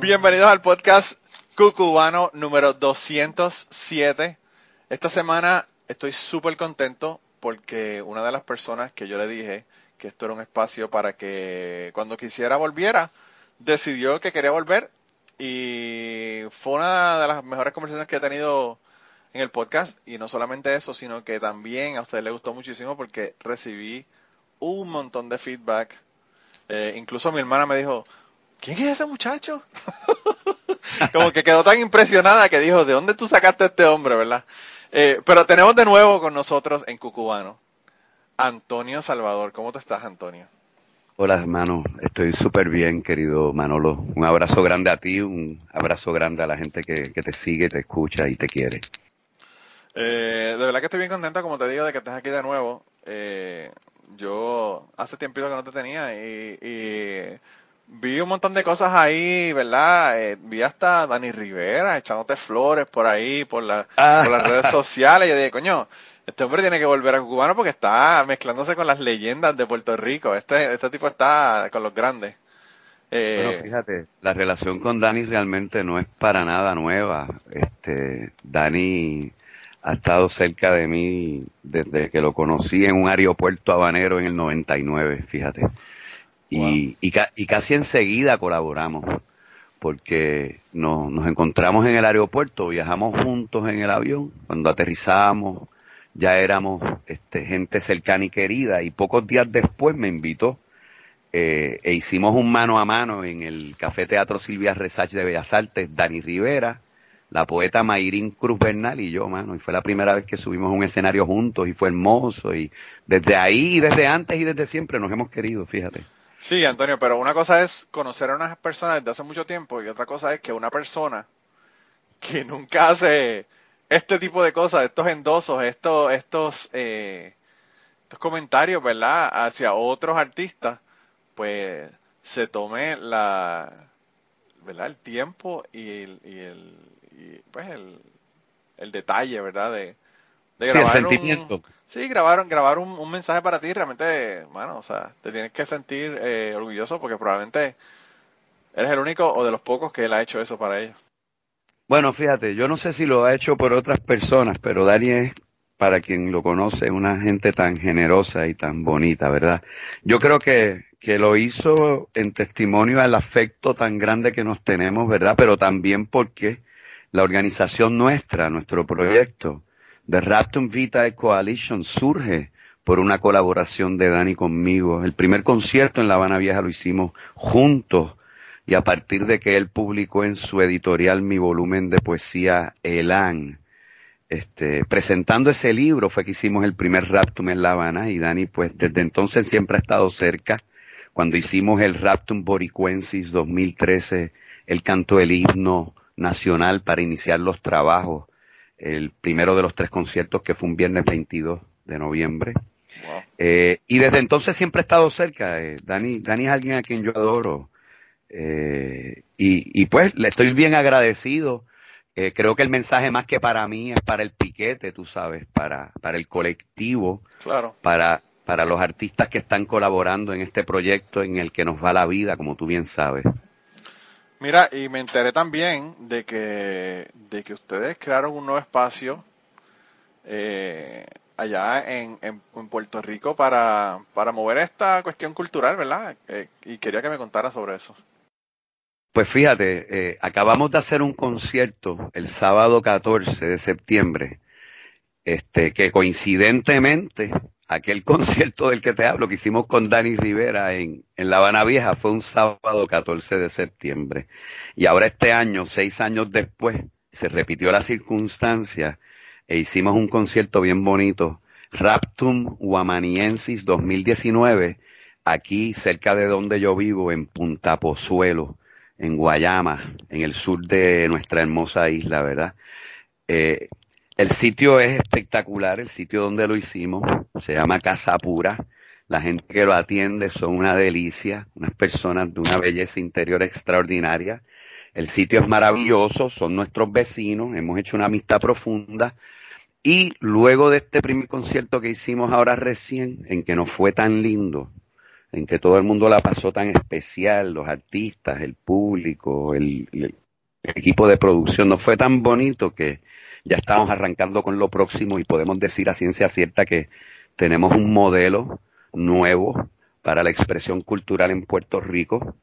Bienvenidos al podcast Cucubano número 207. Esta semana estoy súper contento porque una de las personas que yo le dije que esto era un espacio para que cuando quisiera volviera, decidió que quería volver y fue una de las mejores conversaciones que he tenido en el podcast y no solamente eso, sino que también a usted le gustó muchísimo porque recibí un montón de feedback. Eh, incluso mi hermana me dijo, ¿quién es ese muchacho? Como que quedó tan impresionada que dijo, ¿de dónde tú sacaste a este hombre, verdad? Eh, pero tenemos de nuevo con nosotros en Cucubano Antonio Salvador. ¿Cómo te estás, Antonio? Hola, hermano. Estoy súper bien, querido Manolo. Un abrazo grande a ti, un abrazo grande a la gente que, que te sigue, te escucha y te quiere. Eh, de verdad que estoy bien contento, como te digo, de que estés aquí de nuevo. Eh, yo hace tiempo que no te tenía y, vi un montón de cosas ahí, ¿verdad? Eh, vi hasta Dani Rivera echándote flores por ahí, por, la, ah. por las redes sociales. Y yo dije, coño, este hombre tiene que volver a cubano porque está mezclándose con las leyendas de Puerto Rico. Este, este tipo está con los grandes. Eh, bueno, fíjate, la relación con Dani realmente no es para nada nueva. Este, Dani ha estado cerca de mí desde que lo conocí en un aeropuerto habanero en el 99, fíjate. Y, y, casi enseguida colaboramos, porque nos, nos encontramos en el aeropuerto, viajamos juntos en el avión, cuando aterrizamos ya éramos este, gente cercana y querida, y pocos días después me invitó eh, e hicimos un mano a mano en el Café Teatro Silvia Resach de Bellas Artes, Dani Rivera, la poeta Mayrín Cruz Bernal y yo, mano, y fue la primera vez que subimos un escenario juntos y fue hermoso y desde ahí desde antes y desde siempre nos hemos querido, fíjate. Sí, Antonio, pero una cosa es conocer a unas personas desde hace mucho tiempo y otra cosa es que una persona que nunca hace este tipo de cosas, estos endosos, estos, estos, eh, estos comentarios, ¿verdad? Hacia otros artistas, pues se tome la, ¿verdad? El tiempo y el, y el, y pues el, el detalle, ¿verdad? De, de grabar sí, el sentimiento. Un, sí, grabar, grabar un, un, mensaje para ti, realmente, bueno, o sea, te tienes que sentir eh, orgulloso porque probablemente eres el único o de los pocos que él ha hecho eso para ellos. Bueno, fíjate, yo no sé si lo ha hecho por otras personas, pero Dani es, para quien lo conoce, una gente tan generosa y tan bonita, ¿verdad? Yo creo que, que lo hizo en testimonio al afecto tan grande que nos tenemos, ¿verdad? Pero también porque la organización nuestra, nuestro proyecto, The Raptum Vita Coalition, surge por una colaboración de Dani conmigo. El primer concierto en La Habana Vieja lo hicimos juntos y a partir de que él publicó en su editorial mi volumen de poesía Elan, este, presentando ese libro fue que hicimos el primer Raptum en La Habana y Dani pues desde entonces siempre ha estado cerca. Cuando hicimos el Raptum Boricuensis 2013, él cantó el himno nacional para iniciar los trabajos, el primero de los tres conciertos que fue un viernes 22 de noviembre. Eh, y desde entonces siempre he estado cerca. Eh, Dani, Dani es alguien a quien yo adoro. Eh, y, y, pues le estoy bien agradecido. Eh, creo que el mensaje más que para mí es para el piquete, tú sabes, para, para el colectivo, claro. para, para los artistas que están colaborando en este proyecto en el que nos va la vida, como tú bien sabes. Mira, y me enteré también de que, de que ustedes crearon un nuevo espacio eh, allá en, en, Puerto Rico para, para mover esta cuestión cultural, ¿verdad? Eh, y quería que me contara sobre eso. Pues fíjate, eh, acabamos de hacer un concierto el sábado 14 de septiembre, este, que coincidentemente aquel concierto del que te hablo que hicimos con Dani Rivera en, en La Habana Vieja fue un sábado 14 de septiembre. Y ahora este año, seis años después, se repitió la circunstancia e hicimos un concierto bien bonito, Raptum Guamaniensis 2019, aquí cerca de donde yo vivo, en Punta Pozuelo, en Guayama, en el sur de nuestra hermosa isla, ¿verdad? Eh, el sitio es espectacular, el sitio donde lo hicimos, se llama Casa Pura. La gente que lo atiende son una delicia, unas personas de una belleza interior extraordinaria. El sitio es maravilloso, son nuestros vecinos, hemos hecho una amistad profunda. Y luego de este primer concierto que hicimos ahora recién, en que nos fue tan lindo, en que todo el mundo la pasó tan especial, los artistas, el público, el, equipo de producción, nos fue tan bonito que ya estamos arrancando con lo próximo y podemos decir a ciencia cierta que tenemos un modelo nuevo para la expresión cultural en Puerto Rico.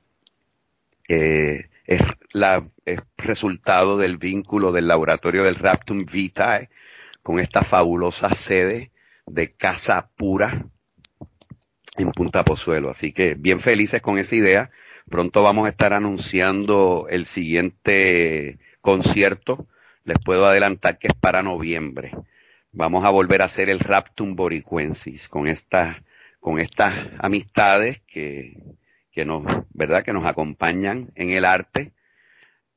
es, la, es resultado del vínculo del laboratorio del Raptum Vitae con esta fabulosa sede de Casa Pura en Punta Pozuelo. Así que bien felices con esa idea. Pronto vamos a estar anunciando el siguiente concierto les puedo adelantar que es para noviembre. Vamos a volver a hacer el Raptum Boricuensis con estas, con estas amistades que, que nos, ¿verdad? Que nos acompañan en el arte.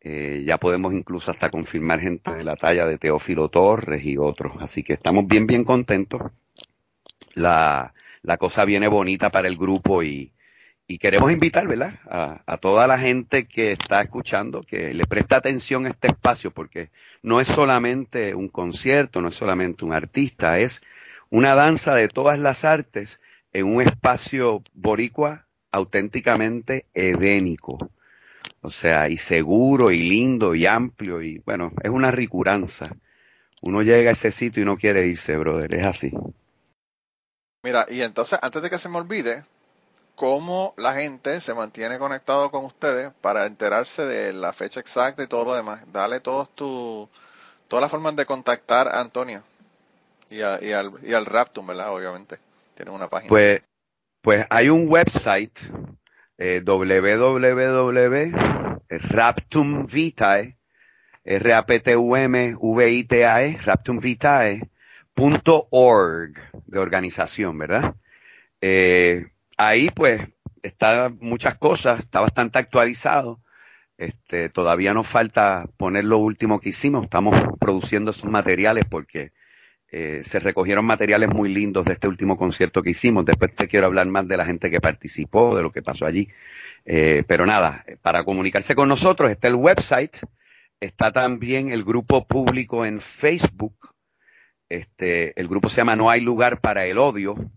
Eh, ya podemos incluso hasta confirmar gente de la talla de Teófilo Torres y otros. Así que estamos bien, bien contentos. La, la cosa viene bonita para el grupo y, y queremos invitar, ¿verdad? A, a, toda la gente que está escuchando que le preste atención a este espacio porque no es solamente un concierto, no es solamente un artista, es una danza de todas las artes en un espacio boricua auténticamente edénico. O sea, y seguro y lindo y amplio y bueno, es una ricuranza. Uno llega a ese sitio y no quiere irse, brother, es así. Mira, y entonces, antes de que se me olvide, cómo la gente se mantiene conectado con ustedes para enterarse de la fecha exacta y todo lo demás. Dale todos tu, todas las formas de contactar a Antonio y, a, y, al, y al Raptum, ¿verdad? Obviamente. Tienen una página. Pues, pues hay un website, eh, www.raptumvitae, r a p t u m v i t a e raptumvitae.org, de organización, ¿verdad? Eh, ahí pues está muchas cosas, está bastante actualizado. Este, todavía nos falta poner lo último que hicimos. Estamos produciendo esos materiales porque eh, se recogieron materiales muy lindos de este último concierto que hicimos. Después te quiero hablar más de la gente que participó, de lo que pasó allí. Eh, pero nada, para comunicarse con nosotros está el website, está también el grupo público en Facebook. Este, el grupo se llama No hay lugar para el odio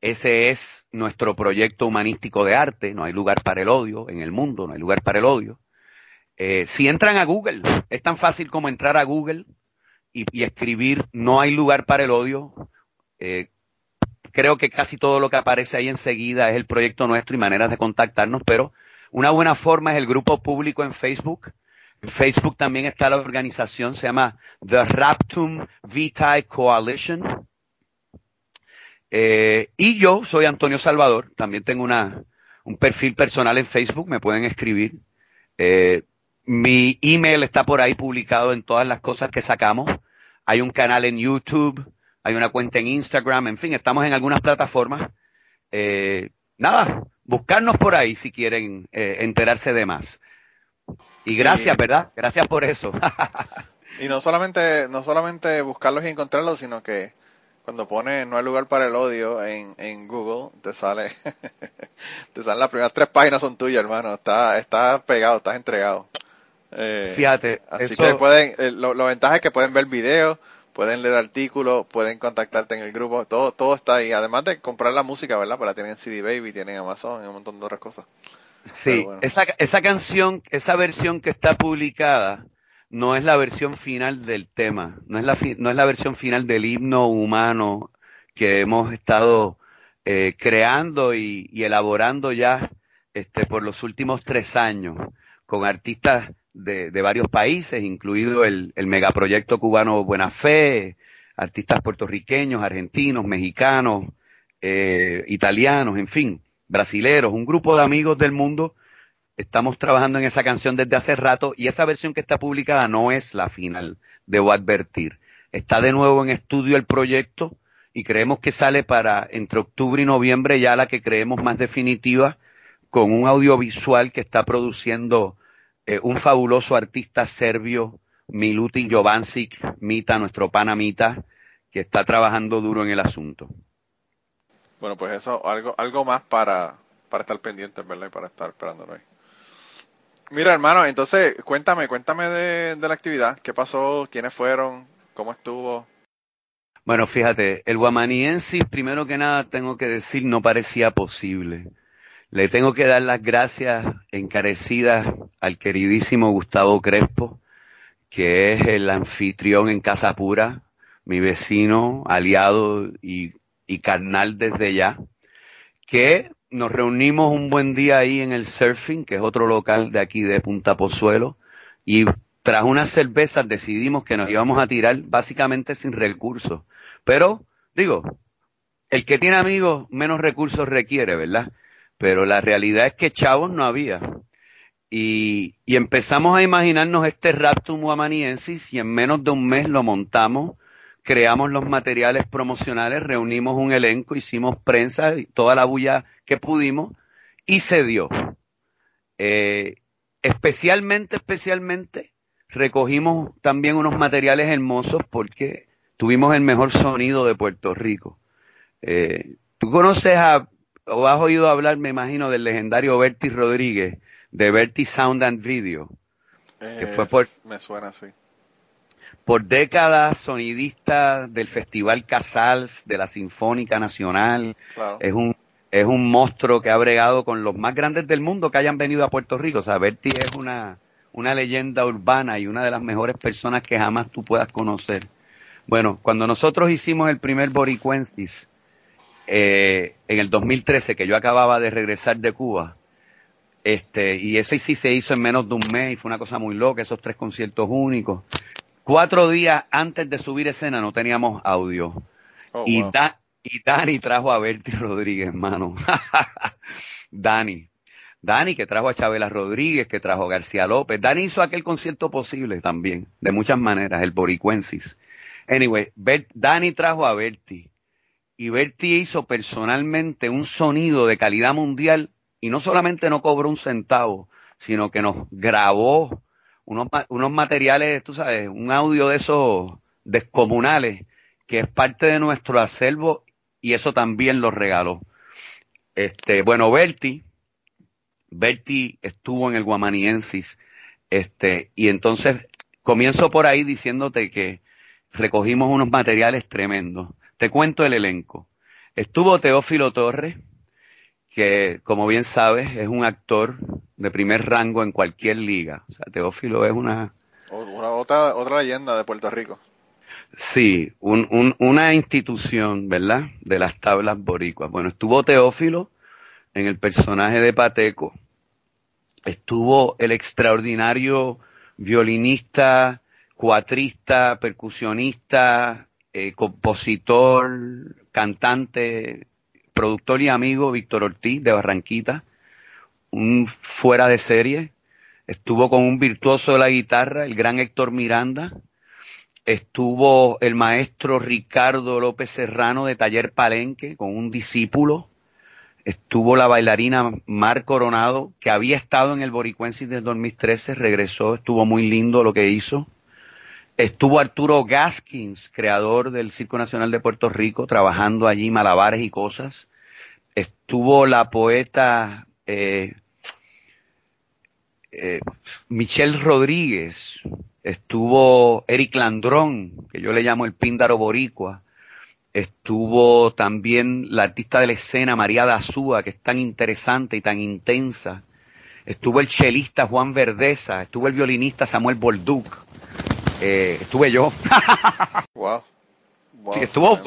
ese es nuestro proyecto humanístico de arte. No hay lugar para el odio en el mundo, no hay lugar para el odio. Eh, si entran a Google, es tan fácil como entrar a Google y, escribir no hay lugar para el odio. Eh, creo que casi todo lo que aparece ahí enseguida es el proyecto nuestro y maneras de contactarnos, pero una buena forma es el grupo público en Facebook. En Facebook también está la organización, se llama The Raptum Vitae Coalition. Eh, y yo soy Antonio Salvador, también tengo una, un perfil personal en Facebook, me pueden escribir. Eh, mi email está por ahí publicado en todas las cosas que sacamos. Hay un canal en YouTube, hay una cuenta en Instagram, en fin, estamos en algunas plataformas. Eh, nada, buscarnos por ahí si quieren eh, enterarse de más. Y gracias, ¿verdad? Gracias por eso. y no solamente, no solamente buscarlos y encontrarlos, sino que cuando pones no hay lugar para el odio en, en Google, te sale, te salen las primeras tres páginas son tuyas, hermano. Está, está pegado, estás entregado. Eh, Fíjate. Así que pueden, eh, lo, lo ventaja es que pueden ver videos, pueden leer artículos, pueden contactarte en el grupo, todo, todo está ahí. Además de comprar la música, ¿verdad? Pues la tienen en CD Baby, tienen Amazon y un montón de otras cosas. Sí, bueno. esa, esa canción, esa versión que está publicada, no es la versión final del tema, no es la, no es la versión final del himno humano que hemos estado eh, creando y, elaborando ya este, por los últimos tres años con artistas de, varios países, incluido el, el, megaproyecto cubano Buena Fe, artistas puertorriqueños, argentinos, mexicanos, eh, italianos, en fin, brasileros, un grupo de amigos del mundo Estamos trabajando en esa canción desde hace rato y esa versión que está publicada no es la final, debo advertir. Está de nuevo en estudio el proyecto y creemos que sale para entre octubre y noviembre ya la que creemos más definitiva con un audiovisual que está produciendo eh, un fabuloso artista serbio, Milutin Jovancic, Mita, nuestro pana Mita, que está trabajando duro en el asunto. Bueno, pues eso, algo, algo más para, para estar pendientes, ¿verdad? Y para estar esperándolo ahí. Mira, hermano, entonces, cuéntame, cuéntame de, de la actividad. ¿Qué pasó? ¿Quiénes fueron? ¿Cómo estuvo? Bueno, fíjate, el guamaniensis, primero que nada, tengo que decir, no parecía posible. Le tengo que dar las gracias encarecidas al queridísimo Gustavo Crespo, que es el anfitrión en Casa Pura, mi vecino, aliado y, y carnal desde ya, que nos reunimos un buen día ahí en el Surfing, que es otro local de aquí de Punta Pozuelo, y tras unas cervezas decidimos que nos íbamos a tirar básicamente sin recursos. Pero, digo, el que tiene amigos menos recursos requiere, ¿verdad? Pero la realidad es que chavos no había. Y, y empezamos a imaginarnos este Raptum Guamaniensis y en menos de un mes lo montamos, creamos los materiales promocionales, reunimos un elenco, hicimos prensa y toda la bulla que pudimos y se dio. Eh, especialmente, especialmente, recogimos también unos materiales hermosos porque tuvimos el mejor sonido de Puerto Rico. Eh, Tú conoces a, o has oído hablar, me imagino, del legendario Berti Rodríguez, de Berti Sound and Video, que fue por, Me suena así. Por décadas sonidista del Festival Casals, de la Sinfónica Nacional. Es un, es un monstruo que ha bregado con los más grandes del mundo que hayan venido a Puerto Rico. O sea, Berti es una, una leyenda urbana y una de las mejores personas que jamás tú puedas conocer. Bueno, cuando nosotros hicimos el primer Boricuensis, eh, en el 2013, que yo acababa de regresar de Cuba, este, y ese sí se hizo en menos de un mes y fue una cosa muy loca, esos tres conciertos únicos. Cuatro días antes de subir escena no teníamos audio. Oh, y, wow. Da- y Dani trajo a Berti Rodríguez, hermano. Dani. Dani que trajo a Chabela Rodríguez, que trajo a García López. Dani hizo aquel concierto posible también, de muchas maneras, el Boricuensis. Anyway, Bert- Dani trajo a Berti. Y Berti hizo personalmente un sonido de calidad mundial y no solamente no cobró un centavo, sino que nos grabó unos, unos materiales, tú sabes, un audio de esos descomunales que es parte de nuestro acervo y eso también lo regaló. Este, bueno, Berti, Berti estuvo en el Guamaniensis, este, y entonces comienzo por ahí diciéndote que recogimos unos materiales tremendos. Te cuento el elenco. Estuvo Teófilo Torres, que como bien sabes es un actor de primer rango en cualquier liga. O sea, Teófilo es una, otra, otra leyenda de Puerto Rico. Sí, un, un- una institución, ¿verdad? De las tablas boricuas. Bueno, estuvo Teófilo en el personaje de Pateco. Estuvo el extraordinario violinista, cuatrista, percusionista, eh, compositor, cantante, productor y amigo Víctor Ortiz de Barranquita. Un fuera de serie. Estuvo con un virtuoso de la guitarra, el gran Héctor Miranda estuvo el maestro Ricardo López Serrano de Taller Palenque con un discípulo, estuvo la bailarina Mar Coronado, que había estado en el Boricuensis del 2013, regresó, estuvo muy lindo lo que hizo. Estuvo Arturo Gaskins, creador del Circo Nacional de Puerto Rico, trabajando allí malabares y cosas. Estuvo la poeta eh, eh, Michelle Rodríguez, estuvo Eric Landrón, que yo le llamo el píndaro boricua, estuvo también la artista de la escena María Dazúa, que es tan interesante y tan intensa, estuvo el chelista Juan Verdeza, estuvo el violinista Samuel Bolduc, eh, estuve yo, Wow. Wow. Sí, estuvo,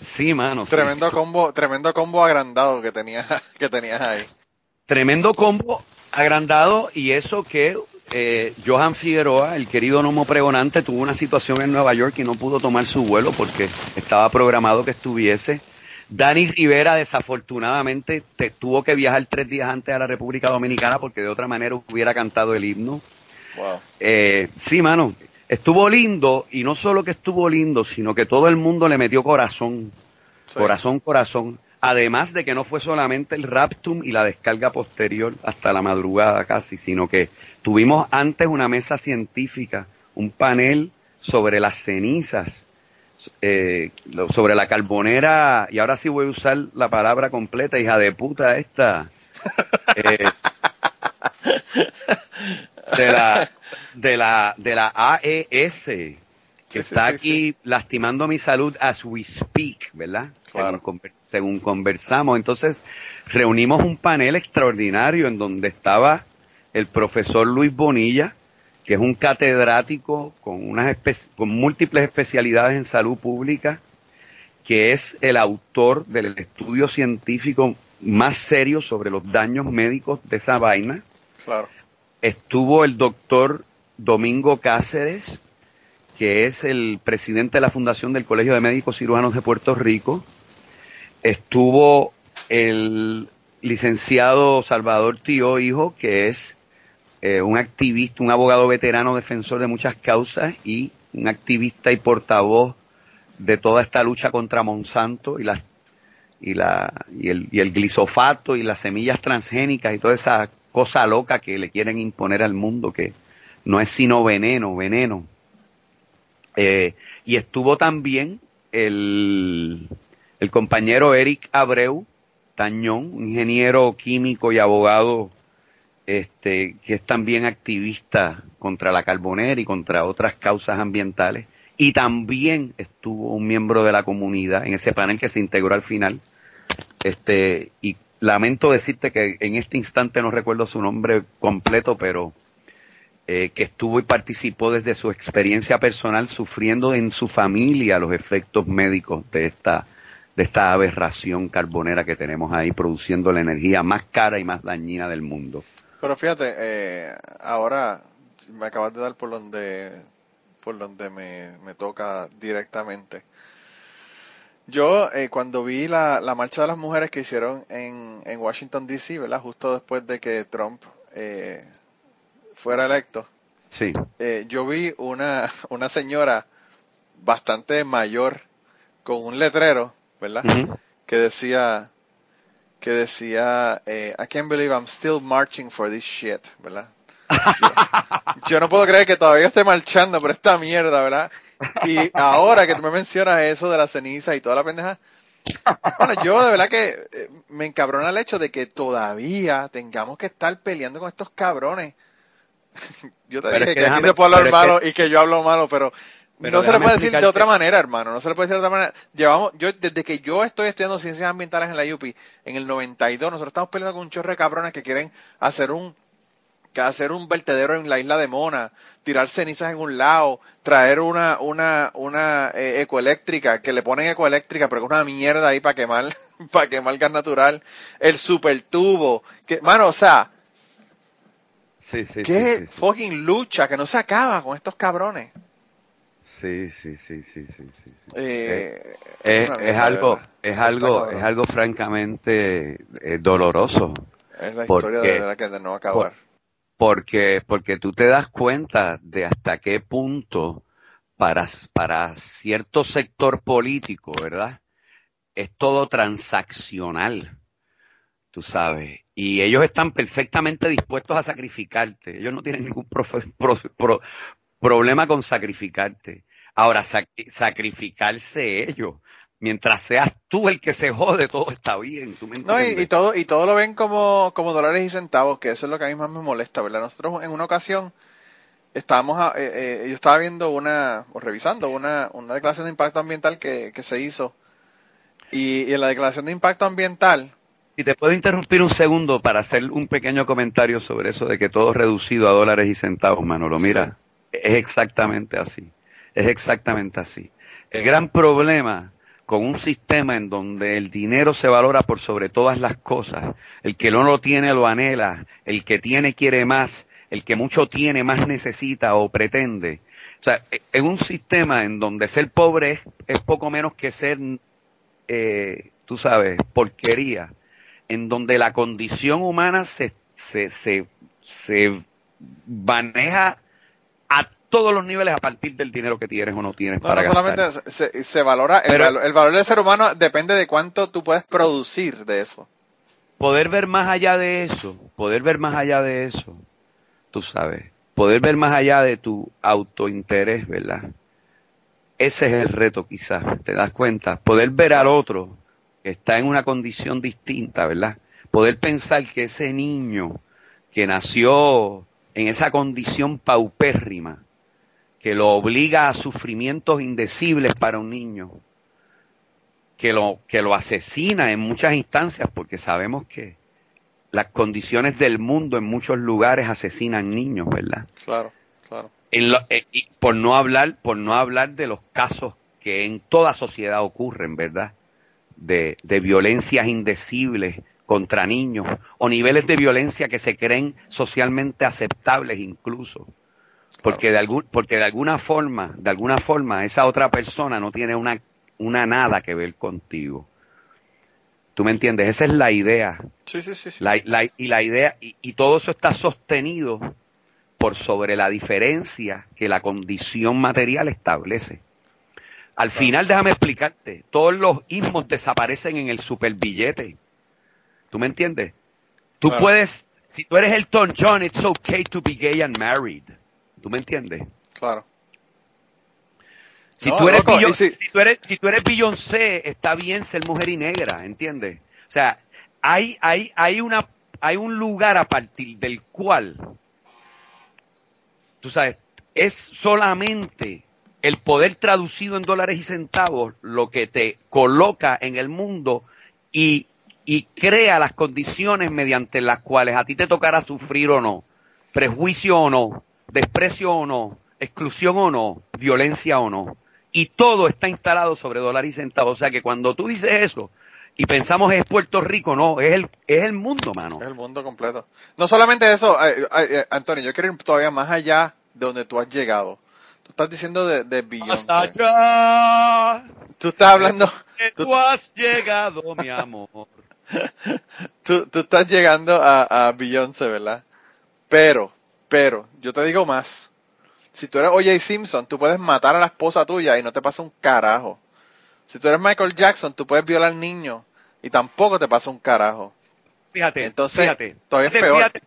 sí, mano, sí. Tremendo combo, tremendo combo agrandado que tenías, que tenías ahí. tremendo combo agrandado y eso que eh, Johan Figueroa, el querido Nomo Pregonante, tuvo una situación en Nueva York y no pudo tomar su vuelo porque estaba programado que estuviese. Dani Rivera desafortunadamente te, tuvo que viajar tres días antes a la República Dominicana porque de otra manera hubiera cantado el himno. Wow. Eh, sí, mano, estuvo lindo y no solo que estuvo lindo, sino que todo el mundo le metió corazón. Corazón, corazón. Además de que no fue solamente el raptum y la descarga posterior hasta la madrugada casi, sino que tuvimos antes una mesa científica, un panel sobre las cenizas, eh, sobre la carbonera, y ahora sí voy a usar la palabra completa, hija de puta esta, eh, de la, de la, de la AES, que está aquí lastimando mi salud as we speak, ¿verdad? Según, conversamos. Entonces, reunimos un panel extraordinario en donde estaba el profesor Luis Bonilla, que es un catedrático con, unas con múltiples especialidades en salud pública, que es el autor del estudio científico más serio sobre los daños médicos de esa vaina. Claro. Estuvo el doctor Domingo Cáceres, que es el presidente de la Fundación del Colegio de Médicos Cirujanos de Puerto Rico. Estuvo el licenciado Salvador Tío Hijo, que es eh, un activista, un abogado veterano defensor de muchas causas y un activista y portavoz de toda esta lucha contra Monsanto y y la y el, y glisofato y las semillas transgénicas y toda esa cosa loca que le quieren imponer al mundo que no es sino veneno, veneno. Eh, y estuvo también el, el compañero Eric Abreu Tañón, ingeniero químico y abogado este, que es también activista contra la carbonera y contra otras causas ambientales. Y también estuvo un miembro de la comunidad en ese panel que se integró al final. Este, y lamento decirte que en este instante no recuerdo su nombre completo, pero eh, que estuvo y participó desde su experiencia personal sufriendo en su familia los efectos médicos de esta, de esta aberración carbonera que tenemos ahí produciendo la energía más cara y más dañina del mundo. Pero fíjate, eh, ahora me acabas de dar por donde, por donde me, me toca directamente. Yo, eh, cuando vi la, la, marcha de las mujeres que hicieron en, en Washington, D.C., ¿verdad? Justo después de que Trump eh, fuera electo. Sí. Eh, yo vi una, una señora bastante mayor con un letrero, ¿verdad? Que decía, que decía, eh, I can't believe I'm still marching for this shit, ¿verdad? Yo, no puedo creer que todavía esté marchando por esta mierda, ¿verdad? Y ahora que tú me mencionas eso de la ceniza y toda la pendeja, bueno, yo de verdad que eh, me encabrona el hecho de que todavía tengamos que estar peleando con estos cabrones yo te dije que, aquí se puede hablar malo y que yo hablo malo, pero, no se le puede decir de otra manera, hermano. No se le puede decir de otra manera. Llevamos, yo, desde que yo estoy estudiando ciencias ambientales en la UPI, en el 92, nosotros estamos peleando con un chorro de cabrones que quieren hacer un, que hacer un vertedero en la isla de Mona, tirar cenizas en un lado, traer una, una, una eh, ecoeléctrica, que le ponen ecoeléctrica, pero que es una mierda ahí para quemar, para quemar gas natural, el super tubo, que, mano, o sea, Sí, sí, ¿Qué fucking lucha que no se acaba con estos cabrones? Sí, sí, sí, sí, sí, sí. Eh, es, algo, es algo, es algo francamente eh, doloroso. Es la historia de la que no acabar. porque, porque tú te das cuenta de hasta qué punto para, para cierto sector político, ¿verdad? Es todo transaccional tú sabes. Y ellos están perfectamente dispuestos a sacrificarte. Ellos no tienen ningún problema con sacrificarte. Ahora, sacrificarse ellos. Mientras seas tú el que se jode, todo está bien. no, y, todo, y todo lo ven como, como dólares y centavos, que eso es lo que a mí más me molesta, ¿verdad? Nosotros en una ocasión estábamos, eh, eh, yo estaba viendo una, o revisando una, una declaración de impacto ambiental que, que se hizo. y en la declaración de impacto ambiental, y te puedo interrumpir un segundo para hacer un pequeño comentario sobre eso de que todo es reducido a dólares y centavos, Manolo. Mira, es exactamente así. Es exactamente así. El gran problema con un sistema en donde el dinero se valora por sobre todas las cosas, el que no lo tiene lo anhela, el que tiene quiere más, el que mucho tiene más necesita o pretende. O sea, en un sistema en donde ser pobre es, poco menos que ser, eh, tú sabes, porquería en donde la condición humana se, se, se, se maneja a todos los niveles a partir del dinero que tienes o no tienes No, para no gastar. solamente se, se valora, el, Pero- valor, el valor del ser humano depende de cuánto tú puedes producir de eso. Poder ver más allá de eso, poder ver más allá de eso, tú sabes, poder ver más allá de tu autointerés, ¿verdad? Ese es el reto quizás, ¿te das cuenta? Poder ver al otro está en una condición distinta, ¿verdad? Poder pensar que ese niño que nació en esa condición paupérrima, que lo obliga a sufrimientos indecibles para un niño, que lo, que lo asesina en muchas instancias, porque sabemos que las condiciones del mundo en muchos lugares asesinan niños, ¿verdad? Claro, claro. En lo- eh, y por no hablar, por no hablar de los casos que en toda sociedad ocurren, ¿verdad? De, de violencias indecibles contra niños o niveles de violencia que se creen socialmente aceptables incluso. Porque de algún, porque de alguna forma, de alguna forma esa otra persona no tiene una, una nada que ver contigo. ¿Tú me entiendes? Esa es la idea. Sí, sí, sí. sí. La- la- y la idea, y, y todo eso está sostenido por sobre la diferencia que la condición material establece. Al final, déjame explicarte, todos los ismos desaparecen en el superbillete. ¿Tú me entiendes? Tú Claro. puedes, si tú eres Elton John, it's okay to be gay and married. ¿Tú me entiendes? Claro. Si, No, tú eres loco, si- si tú eres, si tú eres Beyoncé, está bien ser mujer y negra, ¿entiendes? O sea, hay, hay, hay una, hay un lugar a partir del cual, tú sabes, es solamente el poder traducido en dólares y centavos lo que te coloca en el mundo y, crea las condiciones mediante las cuales a ti te tocará sufrir o no, prejuicio o no, desprecio o no, exclusión o no, violencia o no. Y todo está instalado sobre dólar y centavo. O sea que cuando tú dices eso y pensamos es Puerto Rico, no, es el, es el mundo, mano. Es el mundo completo. No solamente eso, eh, Antonio, yo quiero ir todavía más allá de donde tú has llegado. Tú estás diciendo de, de Beyoncé. Hasta allá Tú estás hablando, tú, tú has llegado, mi amor. tú, tú estás llegando a, a Beyoncé, ¿verdad? Pero, pero, yo te digo más. Si tú eres O.J. Simpson, tú puedes matar a la esposa tuya y no te pasa un carajo. Si tú eres Michael Jackson, tú puedes violar al niño y tampoco te pasa un carajo. Fíjate, Entonces, fíjate, todavía es fíjate, peor. Fíjate,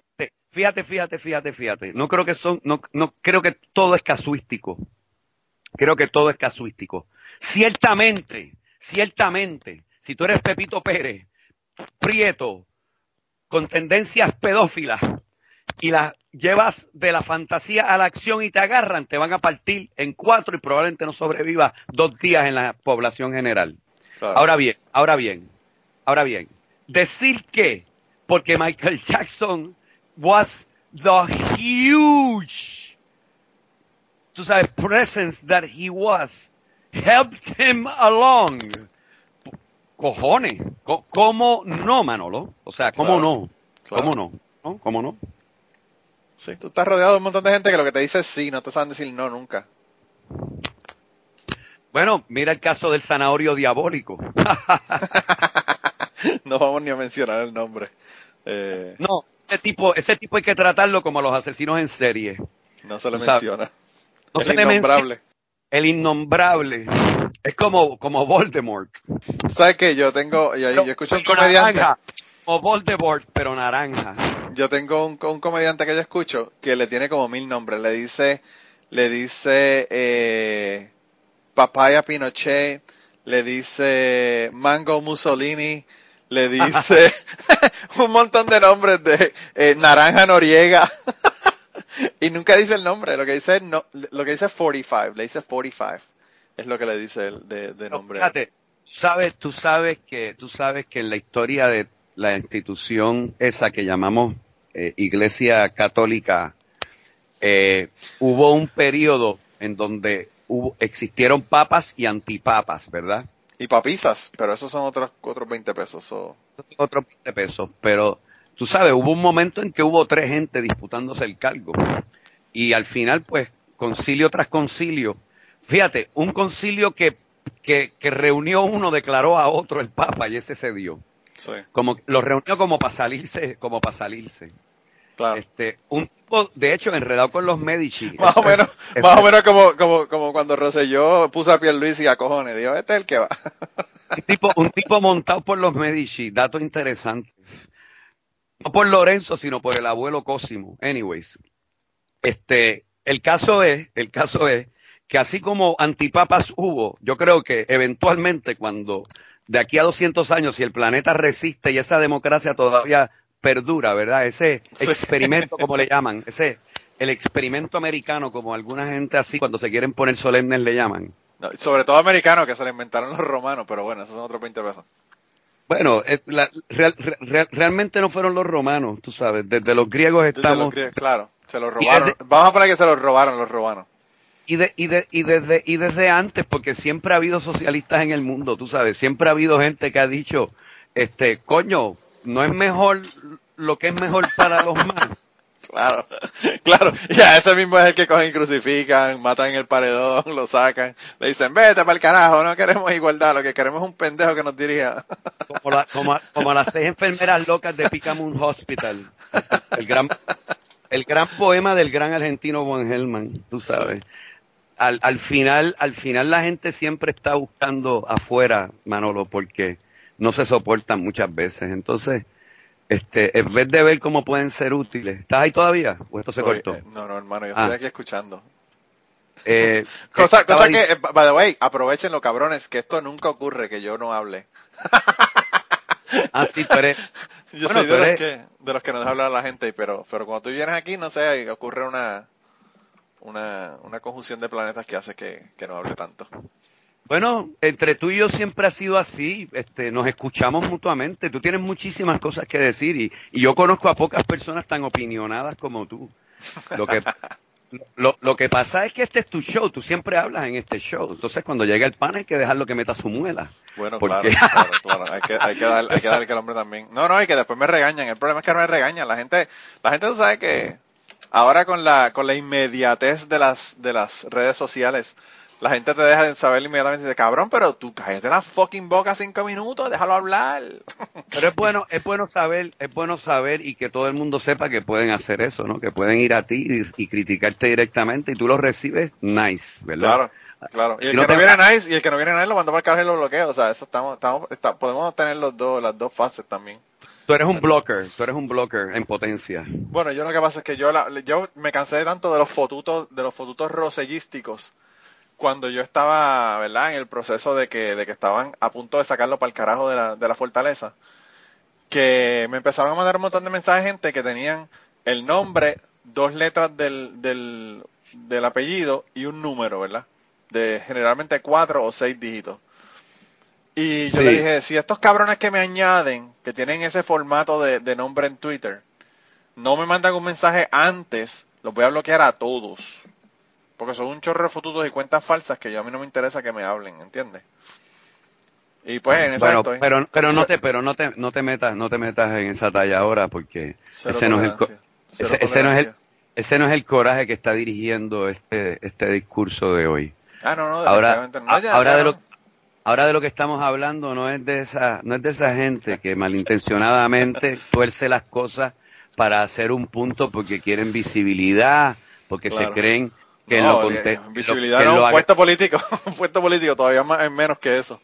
fíjate, fíjate, fíjate, fíjate. No creo que son, no, no creo que todo es casuístico. Creo que todo es casuístico. Ciertamente, ciertamente, si tú eres Pepito Pérez, prieto, con tendencias pedófilas, y las llevas de la fantasía a la acción y te agarran, te van a partir en cuatro y probablemente no sobrevivas dos días en la población general. Claro. Ahora bien, ahora bien, ahora bien, decir que porque Michael Jackson was the huge, tú sabes, presence that he was, helped him along. Cojones, Co- ¿cómo no, Manolo? O sea, ¿cómo Claro, no? claro. ¿Cómo no? ¿No? ¿Cómo no? Sí, tú estás rodeado de un montón de gente que lo que te dice es sí, no te saben decir no nunca. Bueno, mira el caso del zanahorio diabólico. no vamos ni a mencionar el nombre. Eh, no, ese tipo, ese tipo hay que tratarlo como a los asesinos en serie. no se le menciona. No el se le menciona innombrable. el innombrable. Es como, como Voldemort. ¿Sabes qué? Yo tengo, yo, yo escucho un Pero comediante, naranja. Como Voldemort, pero naranja. yo tengo un, un comediante que yo escucho que le tiene como mil nombres. Le dice, le dice, eh, Papaya Pinochet, le dice Mango Mussolini, le dice un montón de nombres de eh, Naranja Noriega. y nunca dice el nombre, lo que dice es no, lo que dice es 45, le dice 45. Es lo que le dice el de, de No, nombre. fíjate, sabes, tú sabes que, tú sabes que en la historia de la institución esa que llamamos eh, Iglesia Católica, eh, hubo un periodo en donde hubo, existieron papas y antipapas, ¿verdad? Y papizas, pero esos son otros, otros 20 pesos. so. Otros 20 pesos, pero tú sabes, hubo un momento en que hubo tres gente disputándose el cargo. Y al final, pues, concilio tras concilio, fíjate, un concilio que, que, que reunió uno, declaró a otro el Papa y ese se dio. Sí. Como, lo reunió como para salirse, como para salirse. Claro. Este, un tipo, de hecho, enredado con los Medici. Más o menos, más o menos como, como, como cuando Rosselló puso a Pierluisi a cojones. Dijo, este es el que va. Un tipo, un tipo montado por los Medici, dato interesante. No por Lorenzo, sino por el abuelo Cosimo. Anyways, este, el caso es, el caso es que así como antipapas hubo, yo creo que eventualmente cuando de aquí a 200 años, si el planeta resiste y esa democracia todavía perdura, ¿verdad? Ese experimento, como le llaman, ese, el experimento americano, como alguna gente así cuando se quieren poner solemnes le llaman. No, sobre todo americano, que se lo inventaron los romanos, pero bueno, esos son otros 20 pesos. Bueno, es la- real- real- realmente no fueron los romanos, tú sabes, desde los griegos estamos, los griegos, claro, se los robaron. desde- Vamos a poner que se los robaron los romanos. y, de, y, de, y, desde, y desde antes, porque siempre ha habido socialistas en el mundo, tú sabes, siempre ha habido gente que ha dicho, este, coño, no es mejor lo que es mejor para los más. Claro, claro. Y a ese mismo es el que cogen y crucifican, matan en el paredón, lo sacan. Le dicen, vete para el carajo, no queremos igualdad, lo que queremos es un pendejo que nos dirija. Como, la- como, a- como a las seis enfermeras locas de Picamoon Hospital. El gran, el gran poema del gran argentino Juan Gelman, tú sabes. Al, al final, al final la gente siempre está buscando afuera, Manolo, porque no se soportan muchas veces. Entonces, este, en vez de ver cómo pueden ser útiles, ¿estás ahí todavía? ¿O esto se Oye, cortó? eh, No, no, hermano, yo Ah. estoy aquí escuchando. Eh, Cosa, estaba cosa que, eh, by the way, aprovechen los cabrones, que esto nunca ocurre, que yo no hable. Ah, sí, tú eres, Yo Bueno, soy de tú los, que, de los que nos habla la gente, pero, pero cuando tú vienes aquí, no sé, ocurre una, una, una conjunción de planetas que hace que, que no hable tanto. Bueno, entre tú y yo siempre ha sido así, este, nos escuchamos mutuamente, tú tienes muchísimas cosas que decir y, y yo conozco a pocas personas tan opinionadas como tú. Lo que, lo, lo que pasa es que este es tu show, tú siempre hablas en este show, entonces cuando llega el pan hay que dejarlo que meta su muela. Bueno, ¿Por claro, claro, claro. Hay que, hay que dar, hay que darle que el hombre también. No, no, y que después me regañan. El problema es que no me regañan. La gente, la gente sabe que ahora con la, con la inmediatez de las, de las redes sociales, la gente te deja de saber inmediatamente y dice, cabrón, pero tú cállate la fucking boca cinco minutos, déjalo hablar. Pero es bueno, es bueno saber, es bueno saber y que todo el mundo sepa que pueden hacer eso, ¿no? Que pueden ir a ti y, y criticarte directamente y tú lo recibes nice, ¿verdad? Claro, claro. Y el Y no que no viene nice, y el que no viene nice lo mando para el carajo y lo bloqueo. O sea, eso estamos, estamos, está- podemos tener los dos, las dos fases también. Tú eres un blocker, tú eres un blocker en potencia. Bueno, yo lo que pasa es que yo, la- yo me cansé de tanto de los fotutos, de los fotutos rosellísticos cuando yo estaba, ¿verdad? En el proceso de que, de que estaban a punto de sacarlo para el carajo de la, de la fortaleza, que me empezaron a mandar un montón de mensajes gente que tenían el nombre, dos letras del, del, del apellido y un número, ¿verdad? De generalmente cuatro o seis dígitos. Y yo Sí. le dije, si estos cabrones que me añaden, que tienen ese formato de, de nombre en Twitter, no me mandan un mensaje antes, los voy a bloquear a todos. Porque son un chorro de fotutos y cuentas falsas que yo a mí no me interesa que me hablen, ¿entiendes? Y pues en Bueno, estoy. pero, pero no te, pero no te, no te metas, no te metas en esa talla ahora porque Cero ese no es el, ese, ese no es el, ese no es el coraje que está dirigiendo este, este discurso de hoy. Ah, no, no, Ahora, no. a- Ya, ahora ya de lo, ahora de lo que estamos hablando no es de esa, no es de esa gente que malintencionadamente tuerce las cosas para hacer un punto porque quieren visibilidad, porque Claro. se creen que No, lo que visibilidad no, lo un puesto político, un puesto político todavía más, es menos que eso.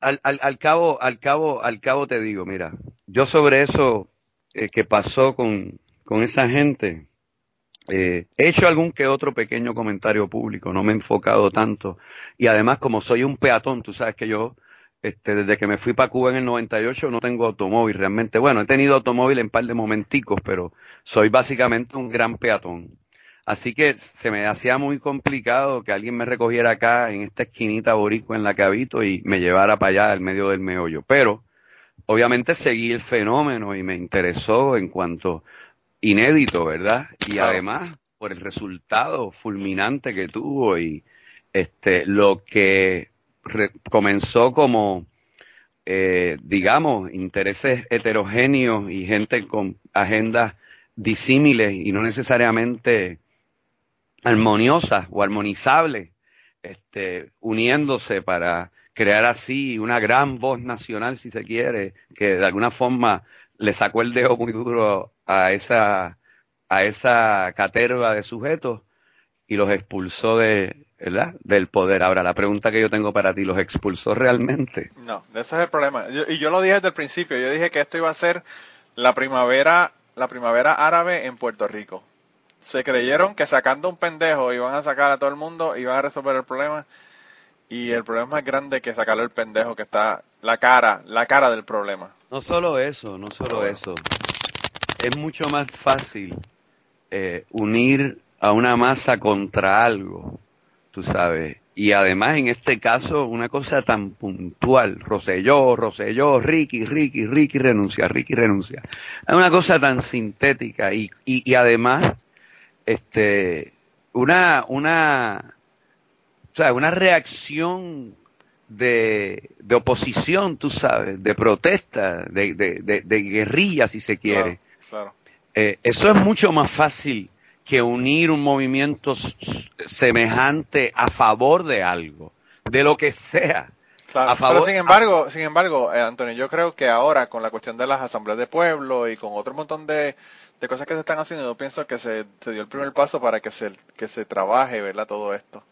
al, al, al cabo, al cabo, al cabo te digo, mira, yo sobre eso eh, que pasó con, con esa gente, eh, he hecho algún que otro pequeño comentario público, no me he enfocado tanto. Y además, como soy un peatón, tú sabes que yo, este, desde que me fui para Cuba en el 98 no tengo automóvil realmente. Bueno, he tenido automóvil en par de momenticos, pero soy básicamente un gran peatón. Así que se me hacía muy complicado que alguien me recogiera acá en esta esquinita boricua en la que habito y me llevara para allá al medio del meollo. Pero, obviamente seguí el fenómeno y me interesó en cuanto inédito, ¿verdad? Y además por el resultado fulminante que tuvo y este lo que re- comenzó como eh, digamos intereses heterogéneos y gente con agendas disímiles y no necesariamente armoniosas o armonizables este uniéndose para crear así una gran voz nacional si se quiere que de alguna forma le sacó el dedo muy duro a esa, a esa caterva de sujetos y los expulsó de, del poder. Ahora, la pregunta que yo tengo para ti, ¿los expulsó realmente? No, ese es el problema. y yo lo dije desde el principio, yo dije que esto iba a ser la primavera, la primavera árabe en Puerto Rico. Se creyeron que sacando un pendejo iban a sacar a todo el mundo, iban a resolver el problema. Y el problema es más grande que sacarle el pendejo que está la cara, la cara del problema. No solo eso, no solo eso. Es mucho más fácil eh, unir a una masa contra algo, tú sabes. Y además en este caso una cosa tan puntual, Roselló, Roselló, Ricky, Ricky, Ricky renuncia, Ricky renuncia. Es una cosa tan sintética y, y, y además este una una o sea, una reacción de, de oposición, tú sabes, de protesta, de, de, de, guerrilla, si se quiere. Claro, eh, eso es mucho más fácil que unir un movimiento semejante a favor de algo, de lo que sea. Claro, pero sin embargo, sin embargo, eh, Antonio, yo creo que ahora con la cuestión de las asambleas de pueblo y con otro montón de, de cosas que se están haciendo, yo pienso que se, se, dio el primer paso para que se, que se trabaje, ¿verdad? Todo esto.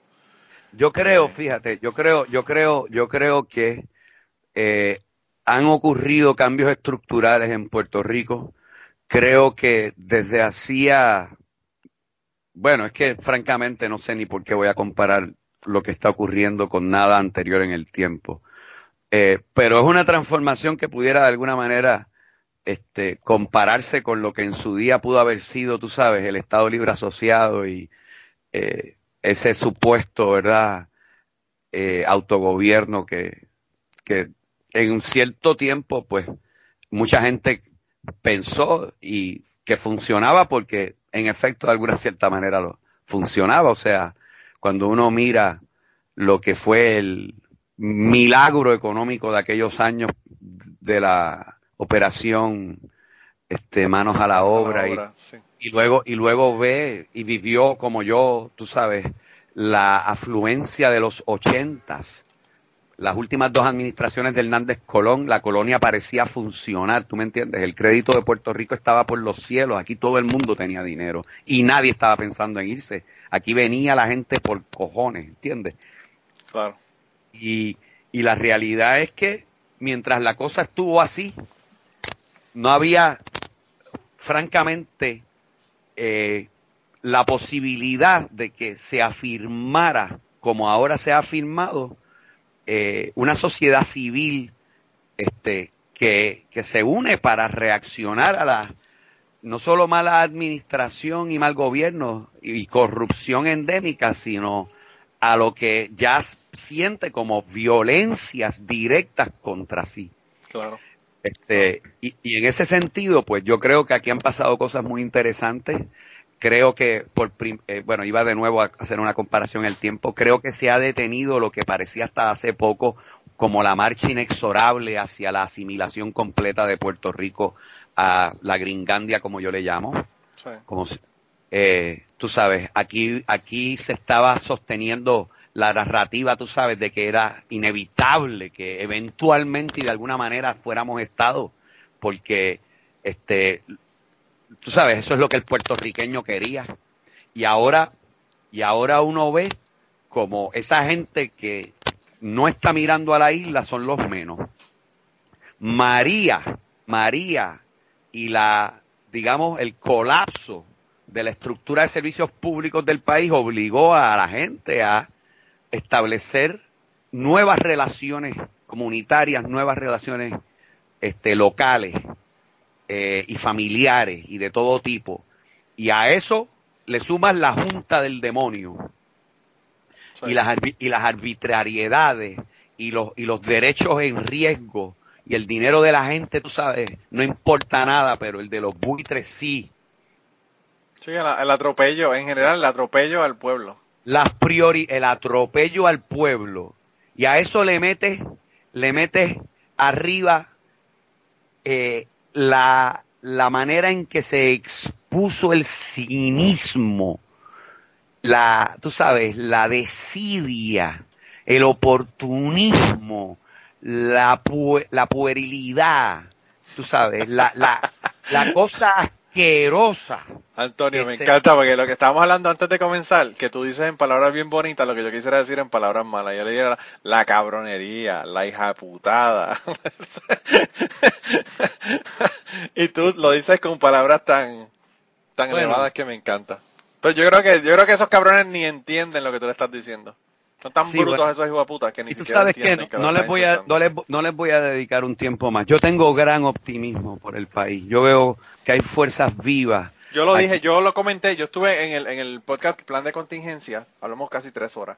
Yo creo, fíjate, yo creo, yo creo, yo creo que eh, han ocurrido cambios estructurales en Puerto Rico. Creo que desde hacía, bueno, es que francamente no sé ni por qué voy a comparar lo que está ocurriendo con nada anterior en el tiempo. Eh, pero es una transformación que pudiera de alguna manera este, compararse con lo que en su día pudo haber sido, tú sabes, el Estado Libre Asociado y eh, ese supuesto, ¿verdad? Eh, autogobierno que, que en un cierto tiempo, pues, mucha gente pensó y que funcionaba porque en efecto de alguna cierta manera lo funcionaba. O sea, cuando uno mira lo que fue el milagro económico de aquellos años de la operación este manos a la obra, y, y luego y luego ve y vivió como yo, tú sabes, la afluencia de los ochentas. Las últimas dos administraciones de Hernández Colón, la colonia parecía funcionar, ¿tú me entiendes? El crédito de Puerto Rico estaba por los cielos, aquí todo el mundo tenía dinero y nadie estaba pensando en irse. Aquí venía la gente por cojones, ¿entiendes? Claro. Y, y la realidad es que mientras la cosa estuvo así, no había, francamente, eh, la posibilidad de que se afirmara, como ahora se ha afirmado, eh, una sociedad civil este, que, que se une para reaccionar a la no solo mala administración y mal gobierno y corrupción endémica, sino a lo que ya siente como violencias directas contra sí. Claro. Este, y, y, en ese sentido, pues yo creo que aquí han pasado cosas muy interesantes. Creo que, por eh, bueno, iba de nuevo a hacer una comparación el tiempo. Creo que se ha detenido lo que parecía hasta hace poco como la marcha inexorable hacia la asimilación completa de Puerto Rico a la gringandia, como yo le llamo. Sí. Como, eh, tú sabes, aquí, aquí se estaba sosteniendo la narrativa, tú sabes, de que era inevitable que eventualmente y de alguna manera fuéramos Estado, porque, este, tú sabes, eso es lo que el puertorriqueño quería. Y ahora, y ahora uno ve como esa gente que no está mirando a la isla son los menos. María, María y la, digamos, el colapso de la estructura de servicios públicos del país obligó a la gente a establecer nuevas relaciones comunitarias, nuevas relaciones este, locales eh, y familiares y de todo tipo. Y a eso le sumas la junta del demonio sí. y, las, y las arbitrariedades y los, y los derechos en riesgo y el dinero de la gente, tú sabes, no importa nada, pero el de los buitres sí. Sí, el, el atropello, en general el atropello al pueblo las priori, el atropello al pueblo, y a eso le metes, le metes arriba eh, la, la manera en que se expuso el cinismo, la, tú sabes, la desidia, el oportunismo, la, la puerilidad, tú sabes, la, la, la cosa asquerosa. Antonio, me encanta porque lo que estábamos hablando antes de comenzar, que tú dices en palabras bien bonitas lo que yo quisiera decir en palabras malas. Yo le diría la, la cabronería, la hija putada. y tú lo dices con palabras tan, tan Bueno. elevadas que me encanta. Pero yo creo que, yo creo que esos cabrones ni entienden lo que tú le estás diciendo. Son tan Sí, brutos bueno. esos hijos de puta que ni Y tú siquiera sabes que entienden que no les voy a, no les, no les voy a dedicar un tiempo más. Yo tengo gran optimismo por el país. Yo veo que hay fuerzas vivas. Yo lo dije, yo lo comenté, yo estuve en el, en el podcast Plan de Contingencia, hablamos casi tres horas.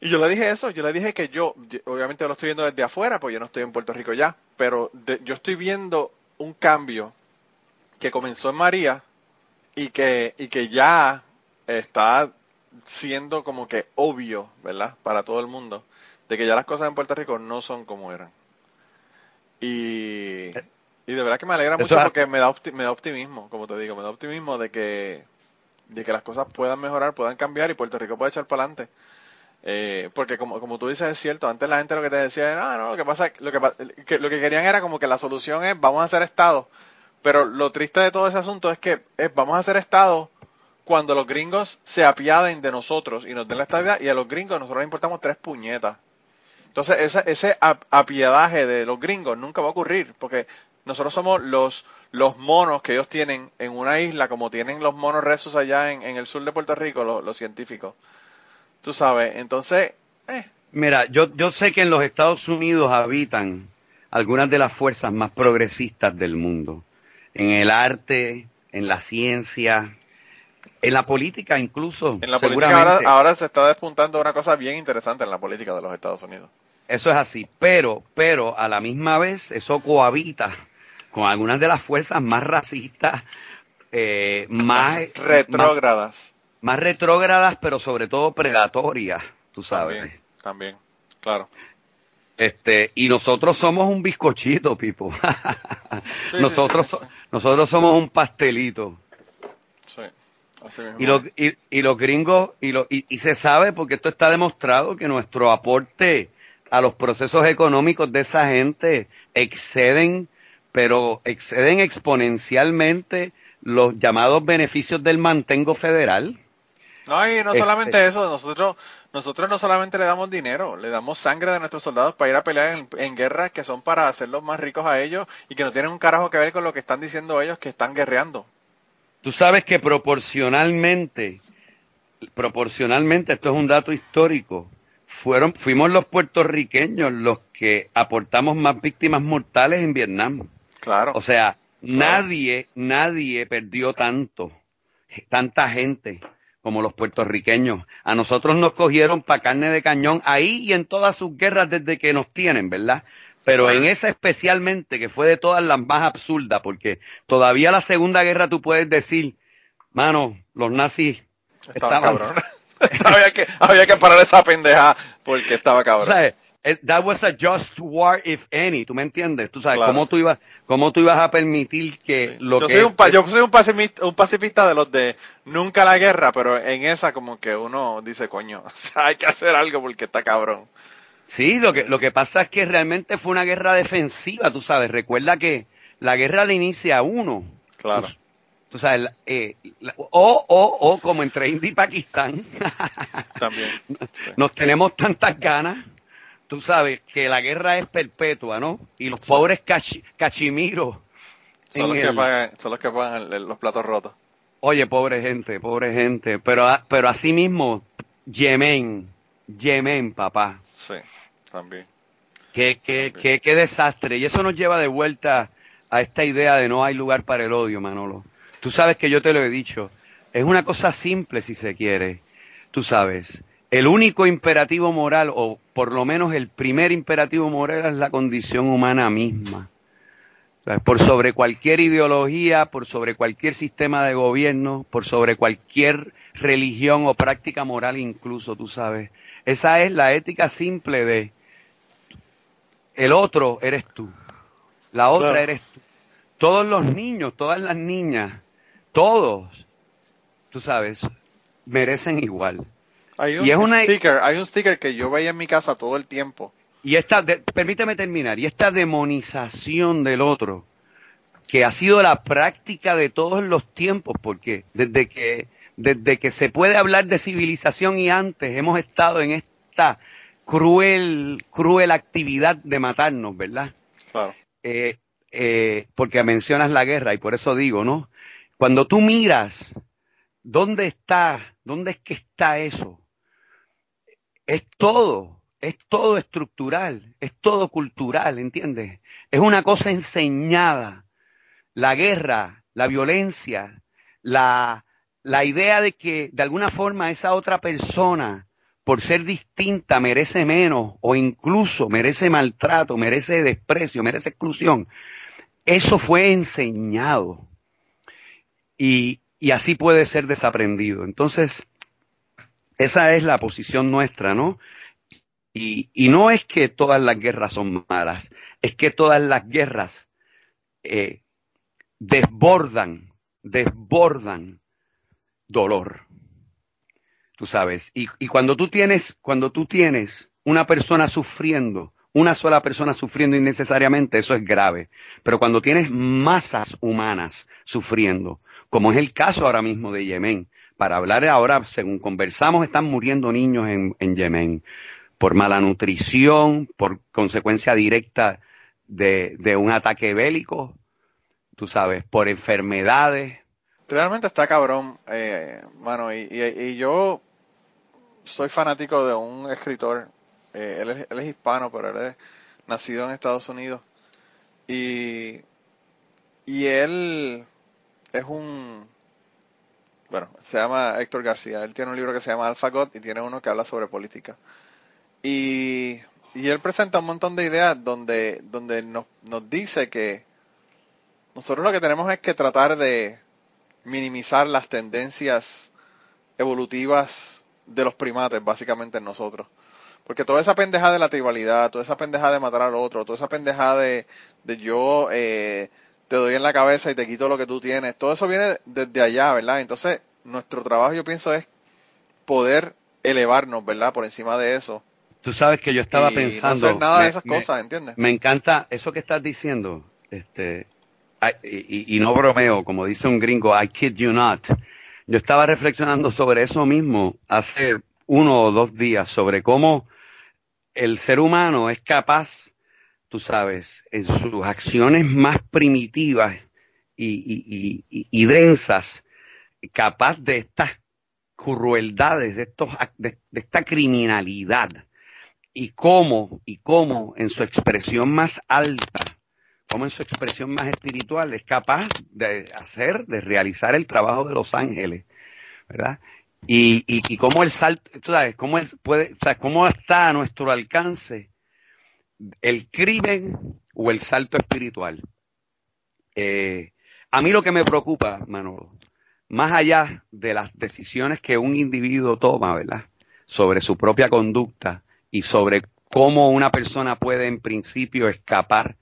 Y yo le dije eso, yo le dije que yo, yo- obviamente lo estoy viendo desde afuera, porque yo no estoy en Puerto Rico ya, pero de- yo estoy viendo un cambio que comenzó en María y que, y que ya está siendo como que obvio, ¿verdad? Para todo el mundo, de que ya las cosas en Puerto Rico no son como eran. Y, y de verdad que me alegra mucho porque me da, opti- me da optimismo, como te digo, me da optimismo de que, de que las cosas puedan mejorar, puedan cambiar y Puerto Rico puede echar para adelante. Eh, porque como, como tú dices es cierto, antes la gente lo que te decía era, no, no, lo que pasa, lo que lo que querían era como que la solución es vamos a hacer Estado, pero lo triste de todo ese asunto es que es, vamos a hacer Estado cuando los gringos se apiaden de nosotros y nos den la estabilidad y a los gringos nosotros importamos tres puñetas. Entonces ese, ese ap- apiedaje de los gringos nunca va a ocurrir porque nosotros somos los, los monos que ellos tienen en una isla como tienen los monos rezos allá en, en el sur de Puerto Rico, los, los científicos. Tú sabes, entonces, eh, Mira, yo, yo sé que en los Estados Unidos habitan algunas de las fuerzas más progresistas del mundo. En el arte, en la ciencia, en la política incluso. en la política ahora, ahora se está despuntando una cosa bien interesante en la política de los Estados Unidos. Eso es así, pero, pero a la misma vez eso cohabita con algunas de las fuerzas más racistas, eh, más, Retrógradas. más retrógradas, pero sobre todo predatorias, tú sabes. También, también, claro. Este, y nosotros somos un bizcochito, Pipo. Sí, nosotros, sí, sí, so- nosotros somos un pastelito. Sí. Y los, y, y los gringos, y, lo, y, y se sabe porque esto está demostrado que nuestro aporte a los procesos económicos de esa gente exceden, pero exceden exponencialmente los llamados beneficios del mantengo federal. No, y no Este- solamente eso, nosotros, nosotros no solamente le damos dinero, le damos sangre de nuestros soldados para ir a pelear en, en guerras que son para hacerlos más ricos a ellos y que no tienen un carajo que ver con lo que están diciendo ellos que están guerreando. Tú sabes que proporcionalmente, proporcionalmente, esto es un dato histórico, fueron, fuimos los puertorriqueños los que aportamos más víctimas mortales en Vietnam. Claro. O sea, nadie, nadie perdió tanto, tanta gente como los puertorriqueños. A nosotros nos cogieron para carne de cañón ahí y en todas sus guerras desde que nos tienen, ¿verdad? Pero en esa especialmente, que fue de todas las más absurdas, porque todavía la Segunda Guerra tú puedes decir, mano, los nazis estaba estaban... cabrón. había, que, había que parar esa pendeja porque estaba cabrón. sabes, eh, that was a just war if any, ¿tú me entiendes? Tú sabes, Claro. ¿cómo tú ibas, cómo tú ibas a permitir que Sí. lo yo, que soy es- un, yo soy un pacifista, un pacifista de los de nunca la guerra, pero en esa como que uno dice, coño, o sea, hay que hacer algo porque está cabrón. Sí, lo que, lo que pasa es que realmente fue una guerra defensiva, tú sabes. Recuerda que la guerra la inicia uno. Claro. Tú, tú sabes, la- eh, la- o, o, o como entre India y Pakistán, También. sí. nos tenemos tantas ganas, tú sabes, que la guerra es perpetua, ¿no? Y los pobres cachi- cachimiros. Son los, que pagan, son los que pagan el- los platos rotos. Oye, pobre gente, pobre gente. Pero, pero así mismo, Yemen, Yemen, papá. Sí, también. Qué, qué, qué, qué desastre. Y eso nos lleva de vuelta a esta idea de no hay lugar para el odio, Manolo. Tú sabes que yo te lo he dicho. Es una cosa simple si se quiere. Tú sabes. El único imperativo moral, o por lo menos el primer imperativo moral, es la condición humana misma. Por sobre cualquier ideología, por sobre cualquier sistema de gobierno, por sobre cualquier religión o práctica moral incluso, tú sabes. Esa es la ética simple de el otro eres tú, la otra Claro. eres tú. Todos los niños, todas las niñas, todos, tú sabes, merecen igual. Hay un Y es una- sticker, hay un sticker que yo veía en mi casa todo el tiempo, Y esta, permíteme terminar, y esta demonización del otro, que ha sido la práctica de todos los tiempos, porque desde que, desde que se puede hablar de civilización y antes hemos estado en esta cruel, cruel actividad de matarnos, ¿verdad? Claro. Eh, eh, porque mencionas la guerra y por eso digo, ¿no? Cuando tú miras, ¿dónde está? ¿Dónde es que está eso? Es todo, es todo estructural, es todo cultural, ¿entiendes? Es una cosa enseñada. La guerra, la violencia, la, la idea de que de alguna forma esa otra persona, por ser distinta, merece menos o incluso merece maltrato, merece desprecio, merece exclusión. Eso fue enseñado y, y así puede ser desaprendido. Entonces, esa es la posición nuestra, ¿no? Y, y, no es que todas las guerras son malas, es que todas las guerras eh, desbordan, desbordan dolor. Tú sabes. Y, cuando tú tienes, cuando tú tienes una persona sufriendo, una sola persona sufriendo innecesariamente, eso es grave. Pero cuando tienes masas humanas sufriendo, como es el caso ahora mismo de Yemen, para hablar ahora, según conversamos, están muriendo niños en, Yemen por mala nutrición, por consecuencia directa de, un ataque bélico, tú sabes, por enfermedades. Realmente está cabrón, eh, mano, y, yo soy fanático de un escritor, eh, él, es, él, es, hispano, pero él es nacido en Estados Unidos, y, y él es un bueno, se llama Héctor García. Él tiene un libro que se llama AlphaGod y tiene uno que habla sobre política. Y, y él presenta un montón de ideas donde, donde nos, nos dice que nosotros lo que tenemos es que tratar de minimizar las tendencias evolutivas de los primates, básicamente en nosotros. Porque toda esa pendeja de la tribalidad, toda esa pendeja de matar al otro, toda esa pendeja de, de yo eh, te doy en la cabeza y te quito lo que tú tienes. Todo eso viene desde allá, ¿verdad? Entonces, nuestro trabajo yo pienso es poder elevarnos, ¿verdad? Por encima de eso. Tú sabes que yo estaba pensando. No hacer nada de esas cosas, ¿entiendes? Me encanta eso que estás diciendo, este, y, y, no bromeo, como dice un gringo, I kid you not. Yo estaba reflexionando sobre eso mismo hace uno o dos días, sobre cómo el ser humano es capaz tú sabes, en sus acciones más primitivas y, densas, capaz de estas crueldades, de, estos, de, esta criminalidad, y cómo, y cómo en su expresión más alta, como en su expresión más espiritual, es capaz de hacer, de realizar el trabajo de los ángeles, ¿verdad? Y, y, cómo el salto, tú sabes, cómo es, puede, sea, cómo está a nuestro alcance el crimen o el salto espiritual. Eh, a mí lo que me preocupa, Manolo, más allá de las decisiones que un individuo toma, ¿verdad? Sobre su propia conducta y sobre cómo una persona puede en principio escapar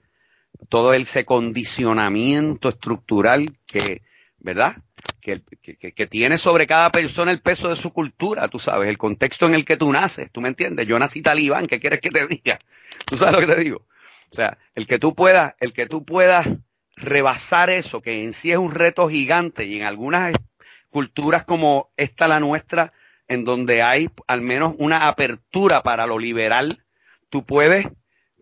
todo ese condicionamiento estructural que, ¿verdad? Que, que, tiene sobre cada persona el peso de su cultura, tú sabes, el contexto en el que tú naces, tú me entiendes, yo nací talibán, ¿qué quieres que te diga? ¿Tú sabes lo que te digo? O sea, el que tú puedas, el que tú puedas rebasar eso, que en sí es un reto gigante y en algunas culturas como esta la nuestra, en donde hay al menos una apertura para lo liberal, tú puedes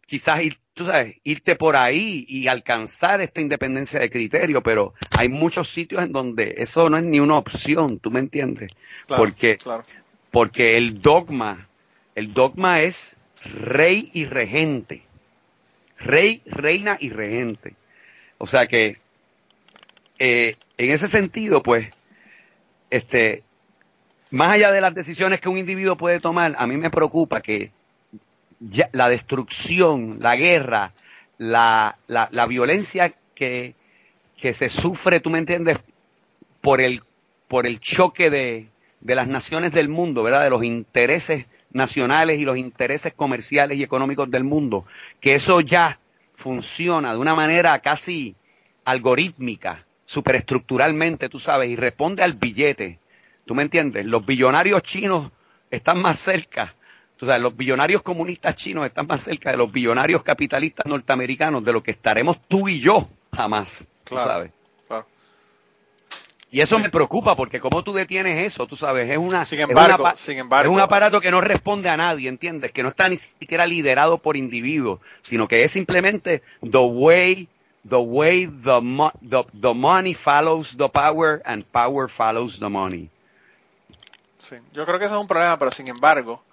quizás ir, tú sabes, irte por ahí y alcanzar esta independencia de criterio, pero hay muchos sitios en donde eso no es ni una opción, ¿tú me entiendes? porque, porque el dogma, el dogma es rey y regente. Rey, reina y regente. O sea que, eh, en ese sentido, pues, este, más allá de las decisiones que un individuo puede tomar, a mí me preocupa que la destrucción, la guerra, la, la, la violencia que, que se sufre, tú me entiendes, por el, por el choque de, de las naciones del mundo, ¿verdad? De los intereses nacionales y los intereses comerciales y económicos del mundo, que eso ya funciona de una manera casi algorítmica, superestructuralmente, tú sabes, y responde al billete. ¿Tú me entiendes? Los billonarios chinos están más cerca, Tú sabes, los billonarios comunistas chinos están más cerca de los billonarios capitalistas norteamericanos de lo que estaremos tú y yo jamás. Tú sabes. Y eso me preocupa porque como tú detienes eso, tú sabes, es una, sin embargo, es, sin embargo, es un aparato que no responde a nadie, ¿entiendes? Que no está ni siquiera liderado por individuos, sino que es simplemente the way the way the, the, the money follows the power and power follows the money. Sí, yo creo que eso es un problema, pero sin embargo,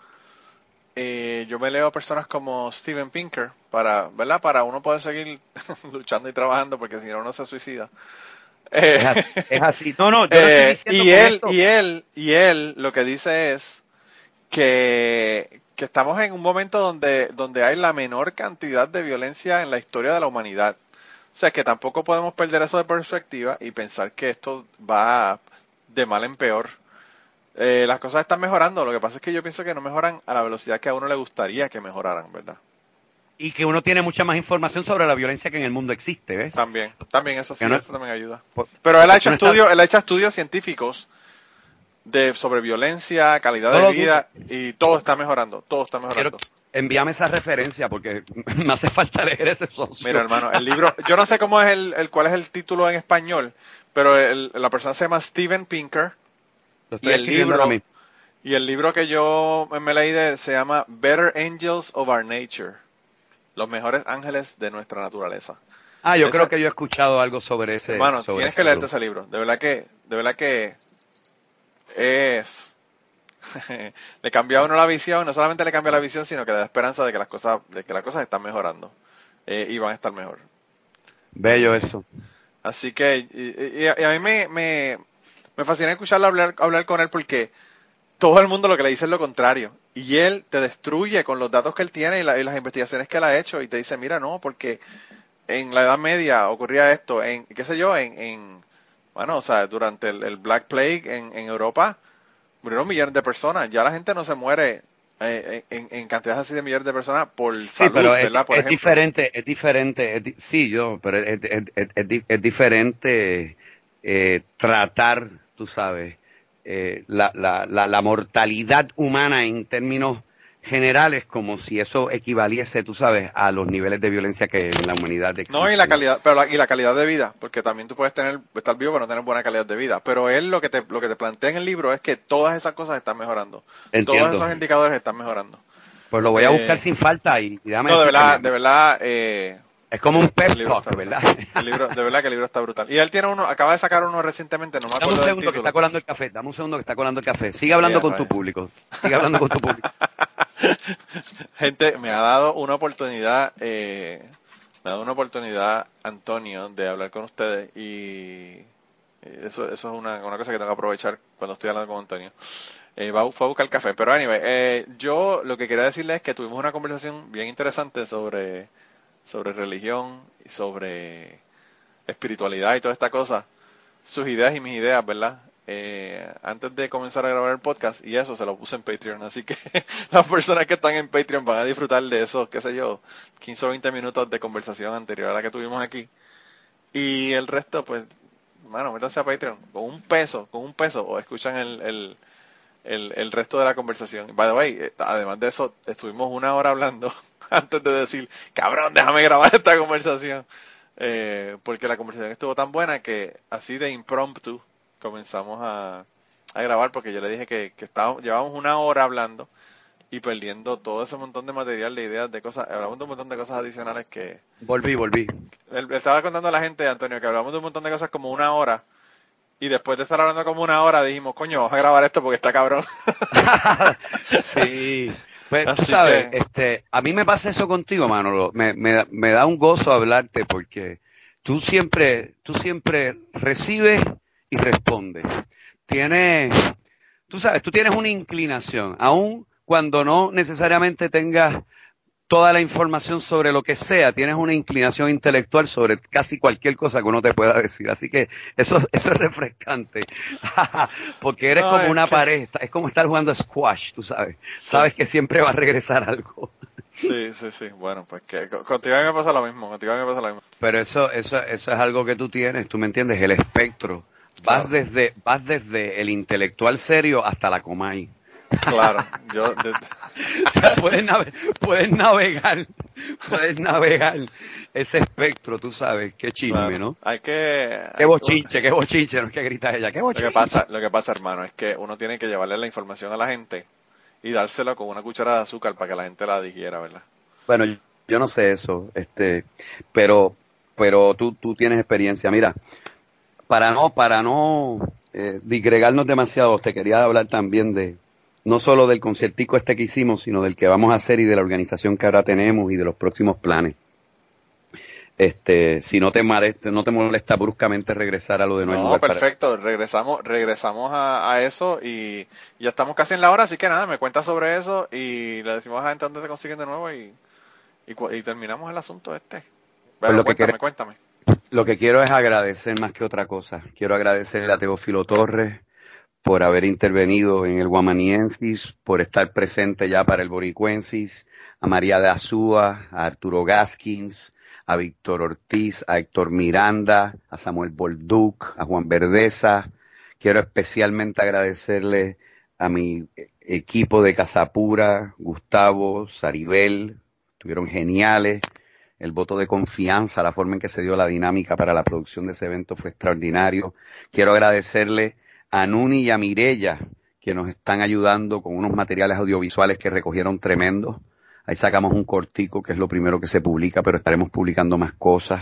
eh, yo me leo a personas como Steven Pinker para, ¿verdad? Para uno poder seguir luchando y trabajando, porque si no uno se suicida. Eh, es, así. No, no, eh, y él, y él, y él lo que dice es que, que estamos en un momento donde, donde hay la menor cantidad de violencia en la historia de la humanidad. O sea que tampoco podemos perder eso de perspectiva y pensar que esto va de mal en peor. Eh, las cosas están mejorando, lo que pasa es que yo pienso que no mejoran a la velocidad que a uno le gustaría que mejoraran, ¿verdad? y que uno tiene mucha más información sobre la violencia que en el mundo existe, ¿ves? También, también eso sí, eso también ayuda. Pero él ha hecho estudios, él ha hecho estudios científicos de sobre violencia, calidad de vida y todo está mejorando, todo está mejorando. envíame esa referencia porque me hace falta leer ese socio. Mira, hermano, el libro, yo no sé cómo es el, el cuál es el título en español, pero la persona se llama Steven Pinker y el libro y el libro que yo me leí de él se llama Better Angels of Our Nature los mejores ángeles de nuestra naturaleza. Ah, yo creo que yo he escuchado algo sobre ese. Bueno, tienes que leerte ese libro. De verdad que, de verdad que es le cambia a uno la visión, no solamente le cambia la visión, sino que le da esperanza de que las cosas, de que las cosas están mejorando eh, y van a estar mejor. Bello eso. Así que, y, a mí me, me, me fascina escucharlo hablar, hablar con él porque todo el mundo lo que le dice es lo contrario. Y él te destruye con los datos que él tiene y, las investigaciones que él ha hecho y te dice, mira, no, porque en la Edad Media ocurría esto, en, qué sé yo, en, en bueno, o sea, durante el, Black Plague en, en, Europa murieron millones de personas. Ya la gente no se muere eh, en, en, cantidades así de millones de personas por sí, salud, pero es, diferente, es diferente, sí, yo, pero es, es diferente eh, tratar, tú sabes, eh, la, la, la, mortalidad humana en términos generales como si eso equivaliese, tú sabes, a los niveles de violencia que en la humanidad existe. No, y la calidad, pero y la calidad de vida, porque también tú puedes tener estar vivo pero no tener buena calidad de vida, pero él lo que te lo que te plantea en el libro es que todas esas cosas están mejorando. Todos esos indicadores están mejorando. Pues lo voy a buscar eh, sin falta y, y No, de verdad, de verdad eh, es como un pep talk, ¿verdad? El libro, de verdad que el libro está brutal. Y él tiene uno, acaba de sacar uno recientemente, no me acuerdo Dame un segundo que está colando el café, dame un segundo que está colando el café. Sigue hablando con tu público, sigue hablando con tu público. Gente, me ha dado una oportunidad, eh, me ha dado una oportunidad, Antonio, de hablar con ustedes y eso, eso es una, una cosa que tengo que aprovechar cuando estoy hablando con Antonio. Eh, va, fue a buscar el café. Pero anyway, eh, yo lo que quería decirles es que tuvimos una conversación bien interesante sobre sobre religión y sobre espiritualidad y toda esta cosa, sus ideas y mis ideas, ¿verdad? Eh, antes de comenzar a grabar el podcast y eso se lo puse en Patreon, así que las personas que están en Patreon van a disfrutar de esos, qué sé yo, 15 o 20 minutos de conversación anterior a la que tuvimos aquí. Y el resto, pues, bueno, métanse a Patreon con un peso, con un peso, o escuchan el, el, el, el resto de la conversación. By the way, eh, además de eso, estuvimos una hora hablando antes de decir, cabrón, déjame grabar esta conversación. Eh, porque la conversación estuvo tan buena que así de impromptu comenzamos a, a grabar porque yo le dije que, que estábamos, llevábamos una hora hablando y perdiendo todo ese montón de material, de ideas, de cosas, hablamos de un montón de cosas adicionales que... Volví, volví. Le estaba contando a la gente, Antonio, que hablamos de un montón de cosas como una hora y después de estar hablando como una hora dijimos, coño, vamos a grabar esto porque está cabrón. sí. Pues tú sabes, este, a mí me pasa eso contigo, Manolo. Me, me, me da un gozo hablarte porque tú siempre, tú siempre recibes y respondes. Tienes, tú sabes, tú tienes una inclinación, aun cuando no necesariamente tengas toda la información sobre lo que sea, tienes una inclinación intelectual sobre casi cualquier cosa que uno te pueda decir. Así que eso, eso es refrescante. Porque eres como una pared, es como estar jugando squash, tú sabes. Sabes que siempre va a regresar algo. Sí, sí, sí. Bueno, pues que contigo me pasa lo mismo, contigo me pasa lo mismo. Pero eso, eso, eso es algo que tú tienes, tú me entiendes, el espectro. Vas desde, vas desde el intelectual serio hasta la comay. Claro, yo... puedes, navegar, puedes navegar ese espectro, tú sabes, qué chisme, ¿no? Hay que... Qué bochinche, qué bochinche, no es que grita ella, qué bochinche. Lo que pasa, lo que pasa, hermano, es que uno tiene que llevarle la información a la gente y dársela con una cucharada de azúcar para que la gente la digiera, ¿verdad? Bueno, yo no sé eso, este, pero, pero tú, tú tienes experiencia. Mira, para no, para no eh, digregarnos demasiado, te quería hablar también de, no solo del conciertico este que hicimos, sino del que vamos a hacer y de la organización que ahora tenemos y de los próximos planes. Este, si no te molesta, no te molesta bruscamente regresar a lo de nuevo. No, perfecto, regresamos, regresamos a, eso y, ya estamos casi en la hora, así que nada, me cuentas sobre eso y le decimos a la gente dónde te consiguen de nuevo y, y, terminamos el asunto este. Pues lo cuéntame, que cuéntame. Lo que quiero es agradecer más que otra cosa. Quiero agradecerle a Teófilo Torres por haber intervenido en el Guamaniensis, por estar presente ya para el Boricuensis, a María de Azúa, a Arturo Gaskins, a Víctor Ortiz, a Héctor Miranda, a Samuel Bolduc, a Juan Verdeza. Quiero especialmente agradecerle a mi equipo de Casapura, Gustavo, Saribel, estuvieron geniales. El voto de confianza, la forma en que se dio la dinámica para la producción de ese evento fue extraordinario. Quiero agradecerle a Nuni y a Mirella, que nos están ayudando con unos materiales audiovisuales que recogieron tremendos. Ahí sacamos un cortico, que es lo primero que se publica, pero estaremos publicando más cosas.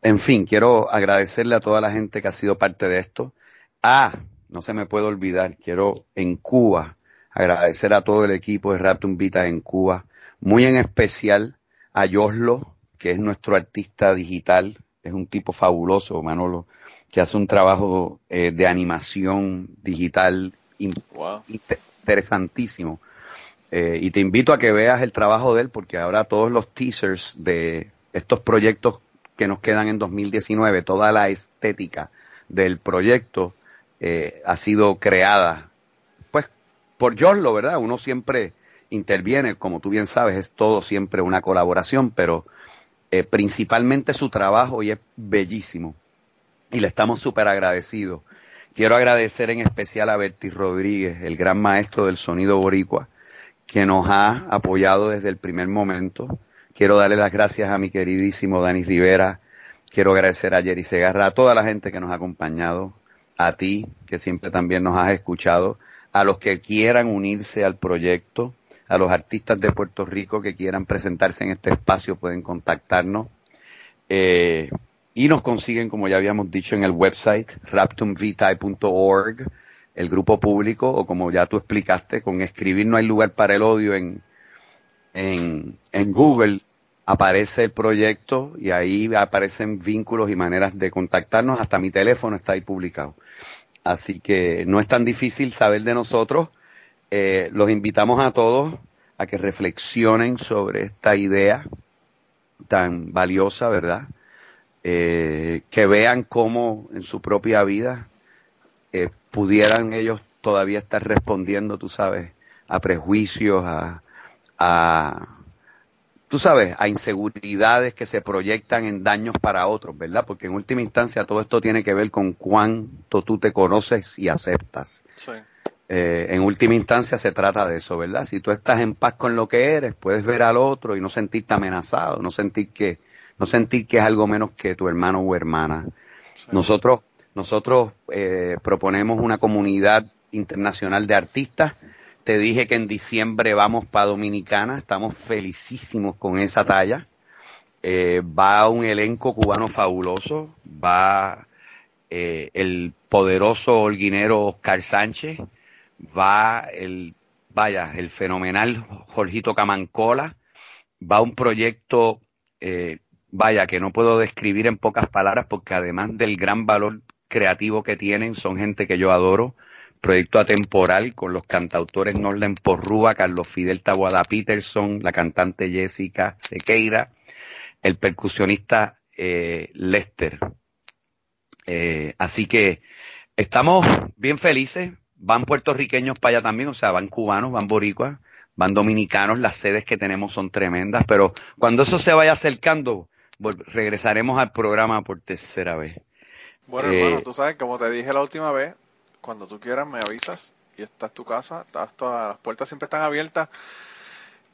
En fin, quiero agradecerle a toda la gente que ha sido parte de esto. Ah, no se me puede olvidar, quiero en Cuba agradecer a todo el equipo de Raptum Vita en Cuba, muy en especial a Yoslo, que es nuestro artista digital, es un tipo fabuloso, Manolo, que hace un trabajo eh, de animación digital interesantísimo. Eh, y te invito a que veas el trabajo de él porque ahora todos los teasers de estos proyectos que nos quedan en 2019, toda la estética del proyecto eh, ha sido creada pues por Jorlo, ¿verdad? Uno siempre interviene, como tú bien sabes, es todo siempre una colaboración, pero principalmente su trabajo y es bellísimo y le estamos súper agradecidos. Quiero agradecer en especial a Berti Rodríguez, el gran maestro del sonido boricua, que nos ha apoyado desde el primer momento. Quiero darle las gracias a mi queridísimo Dani Rivera. Quiero agradecer a Jerry Segarra, a toda la gente que nos ha acompañado, a ti, que siempre también nos has escuchado, a los que quieran unirse al proyecto, a los artistas de Puerto Rico que quieran presentarse en este espacio pueden contactarnos. Eh, y nos consiguen, como ya habíamos dicho, en el website raptumvitae.org, el grupo público, o como ya tú explicaste, con escribir no hay lugar para el odio en, en, Google, aparece el proyecto y ahí aparecen vínculos y maneras de contactarnos. Hasta mi teléfono está ahí publicado. Así que no es tan difícil saber de nosotros. Eh, los invitamos a todos a que reflexionen sobre esta idea tan valiosa, ¿verdad? Eh, que vean cómo en su propia vida eh, pudieran ellos todavía estar respondiendo, tú sabes, a prejuicios, a, a, tú sabes, a inseguridades que se proyectan en daños para otros, ¿verdad? Porque en última instancia todo esto tiene que ver con cuánto tú te conoces y aceptas. Sí. Eh, en última instancia se trata de eso, ¿verdad? Si tú estás en paz con lo que eres, puedes ver al otro y no sentirte amenazado, no sentir que, no sentir que es algo menos que tu hermano o hermana. Nosotros, nosotros eh, proponemos una comunidad internacional de artistas. Te dije que en diciembre vamos para Dominicana, estamos felicísimos con esa talla. Eh, va un elenco cubano fabuloso, va eh, el poderoso holguinero Oscar Sánchez, va el, vaya, el fenomenal Jorgito Camancola, va un proyecto eh, vaya, que no puedo describir en pocas palabras porque además del gran valor creativo que tienen, son gente que yo adoro. Proyecto atemporal con los cantautores Norlen Porrúa, Carlos Fidel Tabuada Peterson, la cantante Jessica Sequeira, el percusionista eh, Lester. Eh, así que estamos bien felices. Van puertorriqueños para allá también, o sea, van cubanos, van boricuas, van dominicanos. Las sedes que tenemos son tremendas, pero cuando eso se vaya acercando, regresaremos al programa por tercera vez. Bueno, hermano, eh, tú sabes, como te dije la última vez, cuando tú quieras me avisas y esta es tu casa, todas las puertas siempre están abiertas.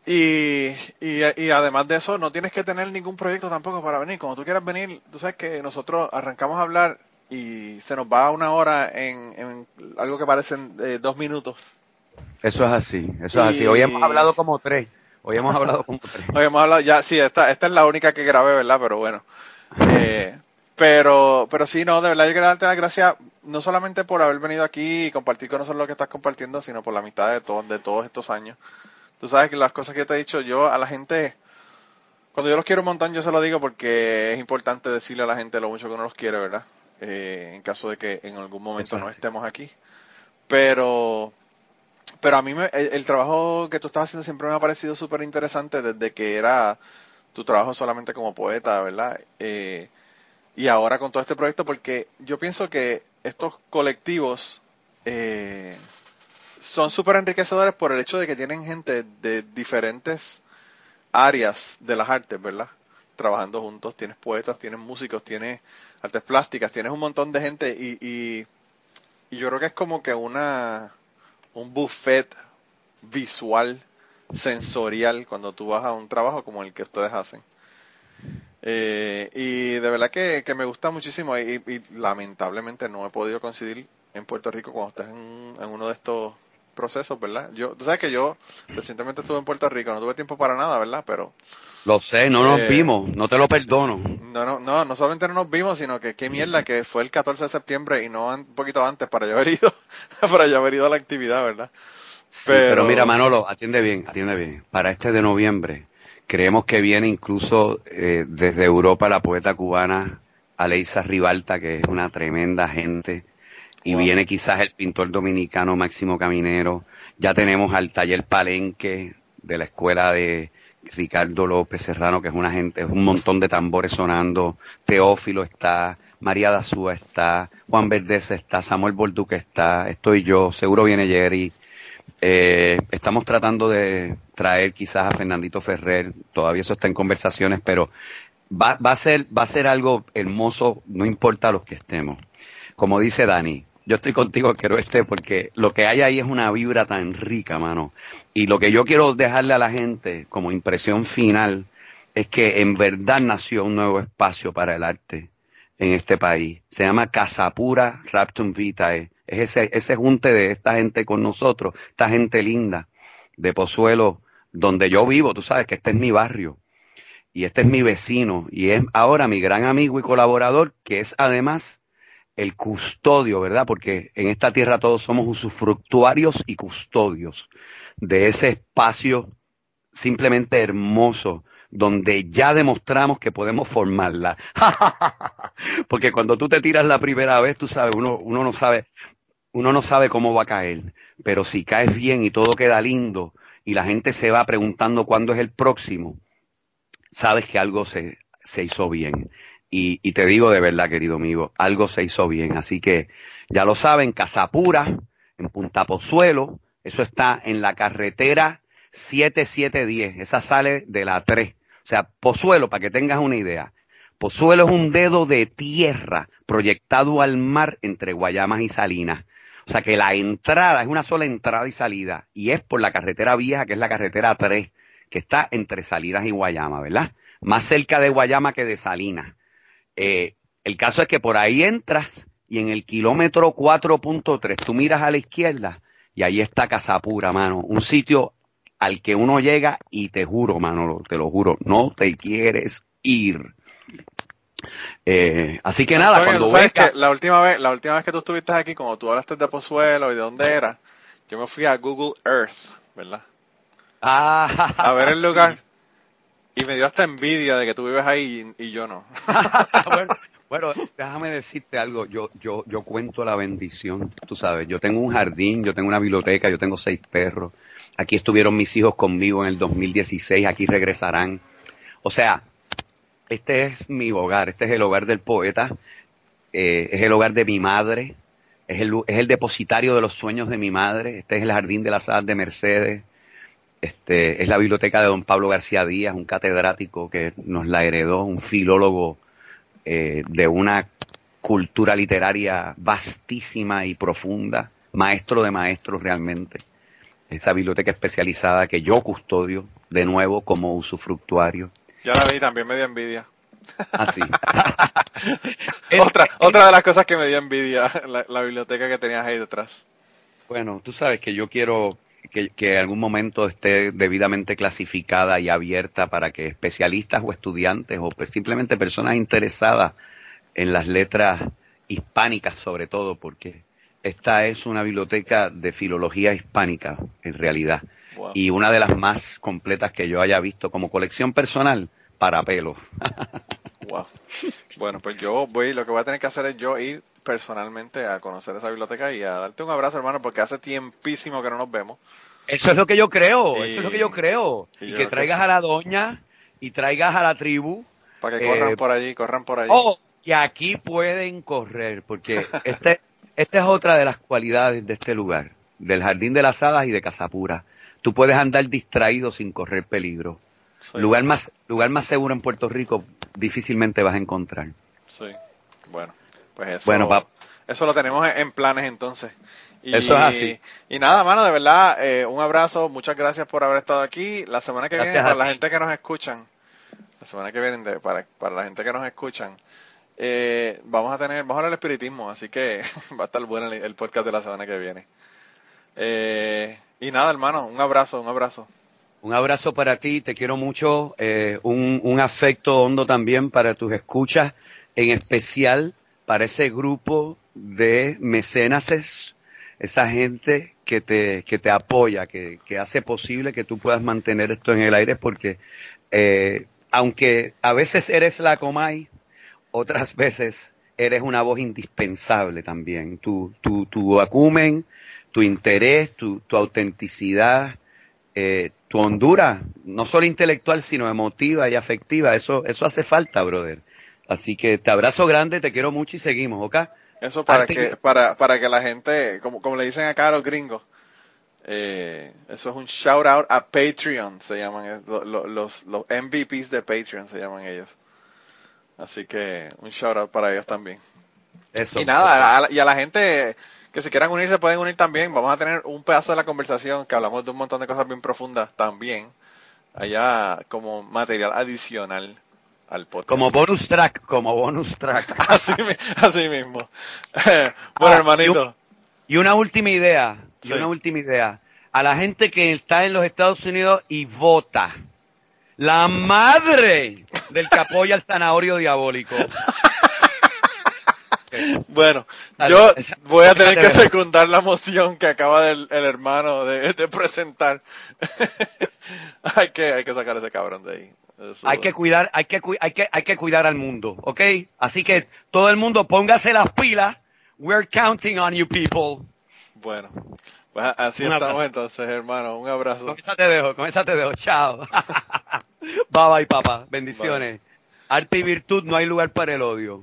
Y, y, y, además de eso, no tienes que tener ningún proyecto tampoco para venir. Como tú quieras venir, tú sabes que nosotros arrancamos a hablar y se nos va una hora en, en algo que parecen eh, dos minutos. Eso es así, eso es así. Hoy hemos hablado como tres. Hoy hemos hablado como tres. Hoy hemos hablado, ya, sí, esta, esta es la única que grabé, ¿verdad? Pero bueno. Eh, pero, pero sí, no, de verdad yo quiero darte las gracias no solamente por haber venido aquí y compartir con nosotros lo que estás compartiendo, sino por la mitad de, todo, de todos estos años. Tú sabes que las cosas que yo te he dicho, yo a la gente, cuando yo los quiero un montón, yo se lo digo porque es importante decirle a la gente lo mucho que uno los quiere, ¿verdad? Eh, en caso de que en algún momento no estemos aquí. Pero, pero a mí me, el, trabajo que tú estás haciendo siempre me ha parecido súper interesante desde que era tu trabajo solamente como poeta, ¿verdad? Eh, y ahora con todo este proyecto, porque yo pienso que estos colectivos eh, son súper enriquecedores por el hecho de que tienen gente de diferentes áreas de las artes, ¿verdad? Trabajando juntos, tienes poetas, tienes músicos, tienes artes plásticas, tienes un montón de gente y, y, yo creo que es como que una un buffet visual, sensorial, cuando tú vas a un trabajo como el que ustedes hacen. Eh, y de verdad que, me gusta muchísimo y, lamentablemente no he podido coincidir en Puerto Rico cuando estás en, en uno de estos procesos, ¿verdad? Yo, tú sabes que yo recientemente estuve en Puerto Rico, no tuve tiempo para nada, ¿verdad? Pero... Lo sé, no nos eh, vimos, no te lo perdono. No, no, no, no solamente no nos vimos, sino que qué mierda que fue el 14 de septiembre y no un poquito antes para ya haber ido, para ya haber ido a la actividad, ¿verdad? pero... mira, Manolo, atiende bien, atiende bien. Para este de noviembre, creemos que viene incluso eh, desde Europa la poeta cubana Aleisa Ribalta, que es una tremenda gente y viene quizás el pintor dominicano Máximo Caminero. Ya tenemos al taller Palenque de la escuela de Ricardo López Serrano, que es una gente, es un montón de tambores sonando. Teófilo está, María Dazúa está, Juan Verdez está, Samuel Bolduque está, estoy yo, seguro viene Jerry. Eh, estamos tratando de traer quizás a Fernandito Ferrer, todavía eso está en conversaciones, pero va, va a ser, va a ser algo hermoso, no importa los que estemos. Como dice Dani, yo estoy contigo, quiero este, porque lo que hay ahí es una vibra tan rica, mano. Y lo que yo quiero dejarle a la gente como impresión final es que en verdad nació un nuevo espacio para el arte en este país. Se llama Casapura Raptum Vitae. Es ese, ese junte de esta gente con nosotros, esta gente linda de Pozuelo, donde yo vivo, tú sabes que este es mi barrio y este es mi vecino y es ahora mi gran amigo y colaborador, que es además el custodio, ¿verdad? Porque en esta tierra todos somos usufructuarios y custodios de ese espacio simplemente hermoso donde ya demostramos que podemos formarla. Porque cuando tú te tiras la primera vez, tú sabes, uno, uno no sabe, uno no sabe cómo va a caer. Pero si caes bien y todo queda lindo y la gente se va preguntando cuándo es el próximo, sabes que algo se, se hizo bien. Y, y, te digo de verdad, querido amigo, algo se hizo bien. Así que ya lo saben, Casapura, en Punta Pozuelo, eso está en la carretera 7710, esa sale de la 3. O sea, Pozuelo, para que tengas una idea. Pozuelo es un dedo de tierra proyectado al mar entre Guayamas y Salinas. O sea que la entrada es una sola entrada y salida y es por la carretera vieja, que es la carretera 3, que está entre Salinas y Guayama, ¿verdad? Más cerca de Guayama que de Salinas. Eh, el caso es que por ahí entras y en el kilómetro 4.3 tú miras a la izquierda y ahí está Casapura, mano. Un sitio al que uno llega y te juro, mano, te lo juro, no te quieres ir. Eh, así que nada, cuando sabes que la última vez, la última vez que tú estuviste aquí, como tú hablaste de Pozuelo y de dónde era, yo me fui a Google Earth, ¿verdad? Ah. A ver el lugar. Y me dio hasta envidia de que tú vives ahí y, yo no. bueno, déjame decirte algo. Yo, yo, yo cuento la bendición, tú sabes. Yo tengo un jardín, yo tengo una biblioteca, yo tengo seis perros. Aquí estuvieron mis hijos conmigo en el 2016, aquí regresarán. O sea, este es mi hogar, este es el hogar del poeta, eh, es el hogar de mi madre, es el, es el depositario de los sueños de mi madre, este es el jardín de la sala de Mercedes, este, es la biblioteca de don Pablo García Díaz, un catedrático que nos la heredó, un filólogo eh, de una cultura literaria vastísima y profunda, maestro de maestros realmente. Esa biblioteca especializada que yo custodio, de nuevo como usufructuario. Ya la vi, también me dio envidia. Así. otra, otra de las cosas que me dio envidia, la, la biblioteca que tenías ahí detrás. Bueno, tú sabes que yo quiero que, que en algún momento esté debidamente clasificada y abierta para que especialistas o estudiantes o pues simplemente personas interesadas en las letras hispánicas sobre todo, porque esta es una biblioteca de filología hispánica en realidad Wow. y una de las más completas que yo haya visto como colección personal para pelos. Wow. Bueno, pues yo voy, lo que voy a tener que hacer es yo ir personalmente a conocer esa biblioteca y a darte un abrazo, hermano, porque hace tiempísimo que no nos vemos. Eso es lo que yo creo, Y- eso es lo que yo creo. y Y, yo que traigas que- a la doña y traigas a la tribu. Para que Eh, corran por allí, corran por allí. Oh, y aquí pueden correr, porque este, esta es otra de las cualidades de este lugar, del Jardín de las Hadas y de Casapura. Tú puedes andar distraído sin correr peligro. Lugar más, lugar más seguro en Puerto Rico difícilmente vas a encontrar. sí. Bueno, pues eso, Bueno, eso lo tenemos en- planes entonces. Y, Eso es así. Y nada, mano, de verdad, eh, un abrazo, muchas gracias por haber estado aquí. La semana que Gracias viene, para la gente que nos escuchan, la semana que viene, de- para, para la gente que nos escuchan, eh, vamos a tener, vamos a hablar del espiritismo, así que va a estar bueno el, el podcast de la semana que viene. Eh, y nada, hermano, un abrazo, un abrazo. Un abrazo para ti, te quiero mucho, eh, un, un afecto hondo también para tus escuchas, en especial para ese grupo de mecenases, esa gente que te, que te apoya, que, que hace posible que tú puedas mantener esto en el aire, porque eh, aunque a veces eres la Comay, otras veces eres una voz indispensable también. Tu, tu, tu acumen, tu interés, tu, tu autenticidad, eh, tu hondura, no solo intelectual, sino emotiva y afectiva, eso, eso hace falta, brother. Así que te abrazo grande, te quiero mucho y seguimos, ¿ok? Eso para que, para, para que la gente, como, como le dicen acá a los gringos, eh, eso es un shout out a Patreon, se llaman, lo- lo- los, los MVPs de Patreon se llaman ellos. Así que un shout out para ellos también. Eso. y nada, a y a la gente que si quieran unirse pueden unir también. Vamos a tener un pedazo de la conversación que hablamos de un montón de cosas bien profundas también, allá como material adicional al podcast. Como bonus track, como bonus track. así, así mismo. bueno, Ah, hermanito. Y una última idea, y Sí. una última idea. A la gente que está en los Estados Unidos y vota. La madre del que apoya el zanahorio diabólico. Bueno, yo voy a tener que secundar la moción que acaba del, el hermano de, de presentar. hay que hay que sacar ese cabrón de ahí. Eso- Hay que cuidar, hay que, hay que, hay que cuidar al mundo, ¿ok? Así que todo el mundo póngase las pilas. We're counting on you people. Bueno, pues así Un estamos abrazo. entonces, hermano. Un abrazo. Con esa te dejo, con esa te dejo. Chao. bye bye, papá. Bendiciones. Arte y virtud, no hay lugar para el odio.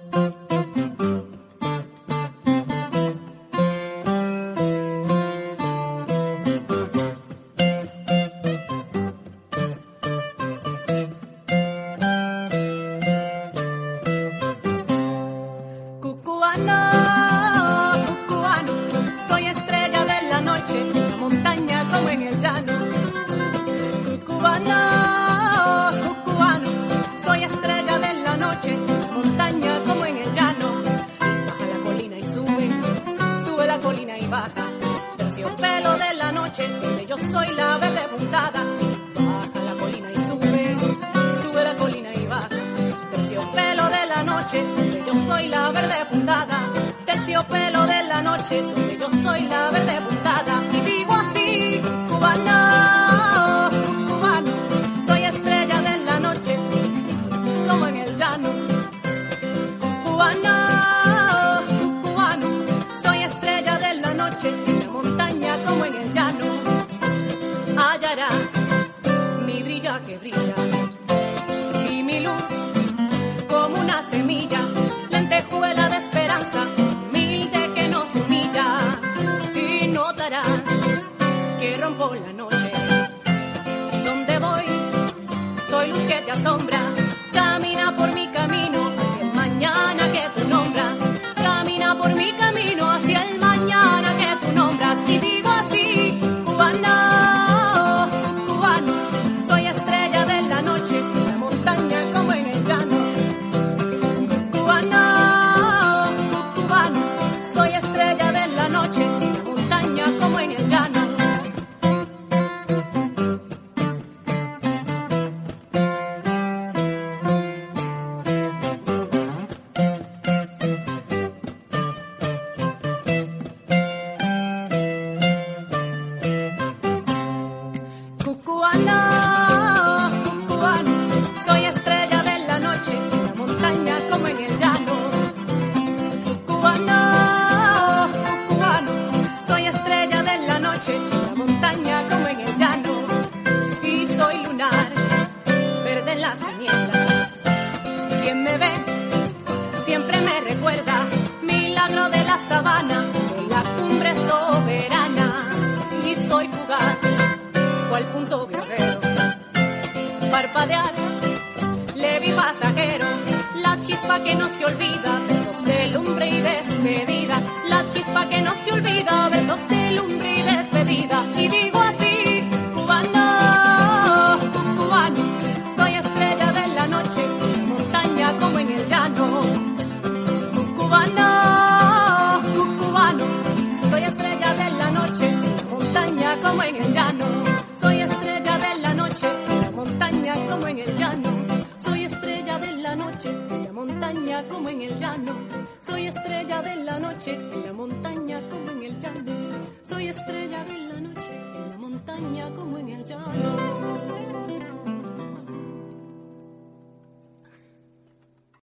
Que por la noche. Donde voy, soy luz que te asombra, camina por mi camino.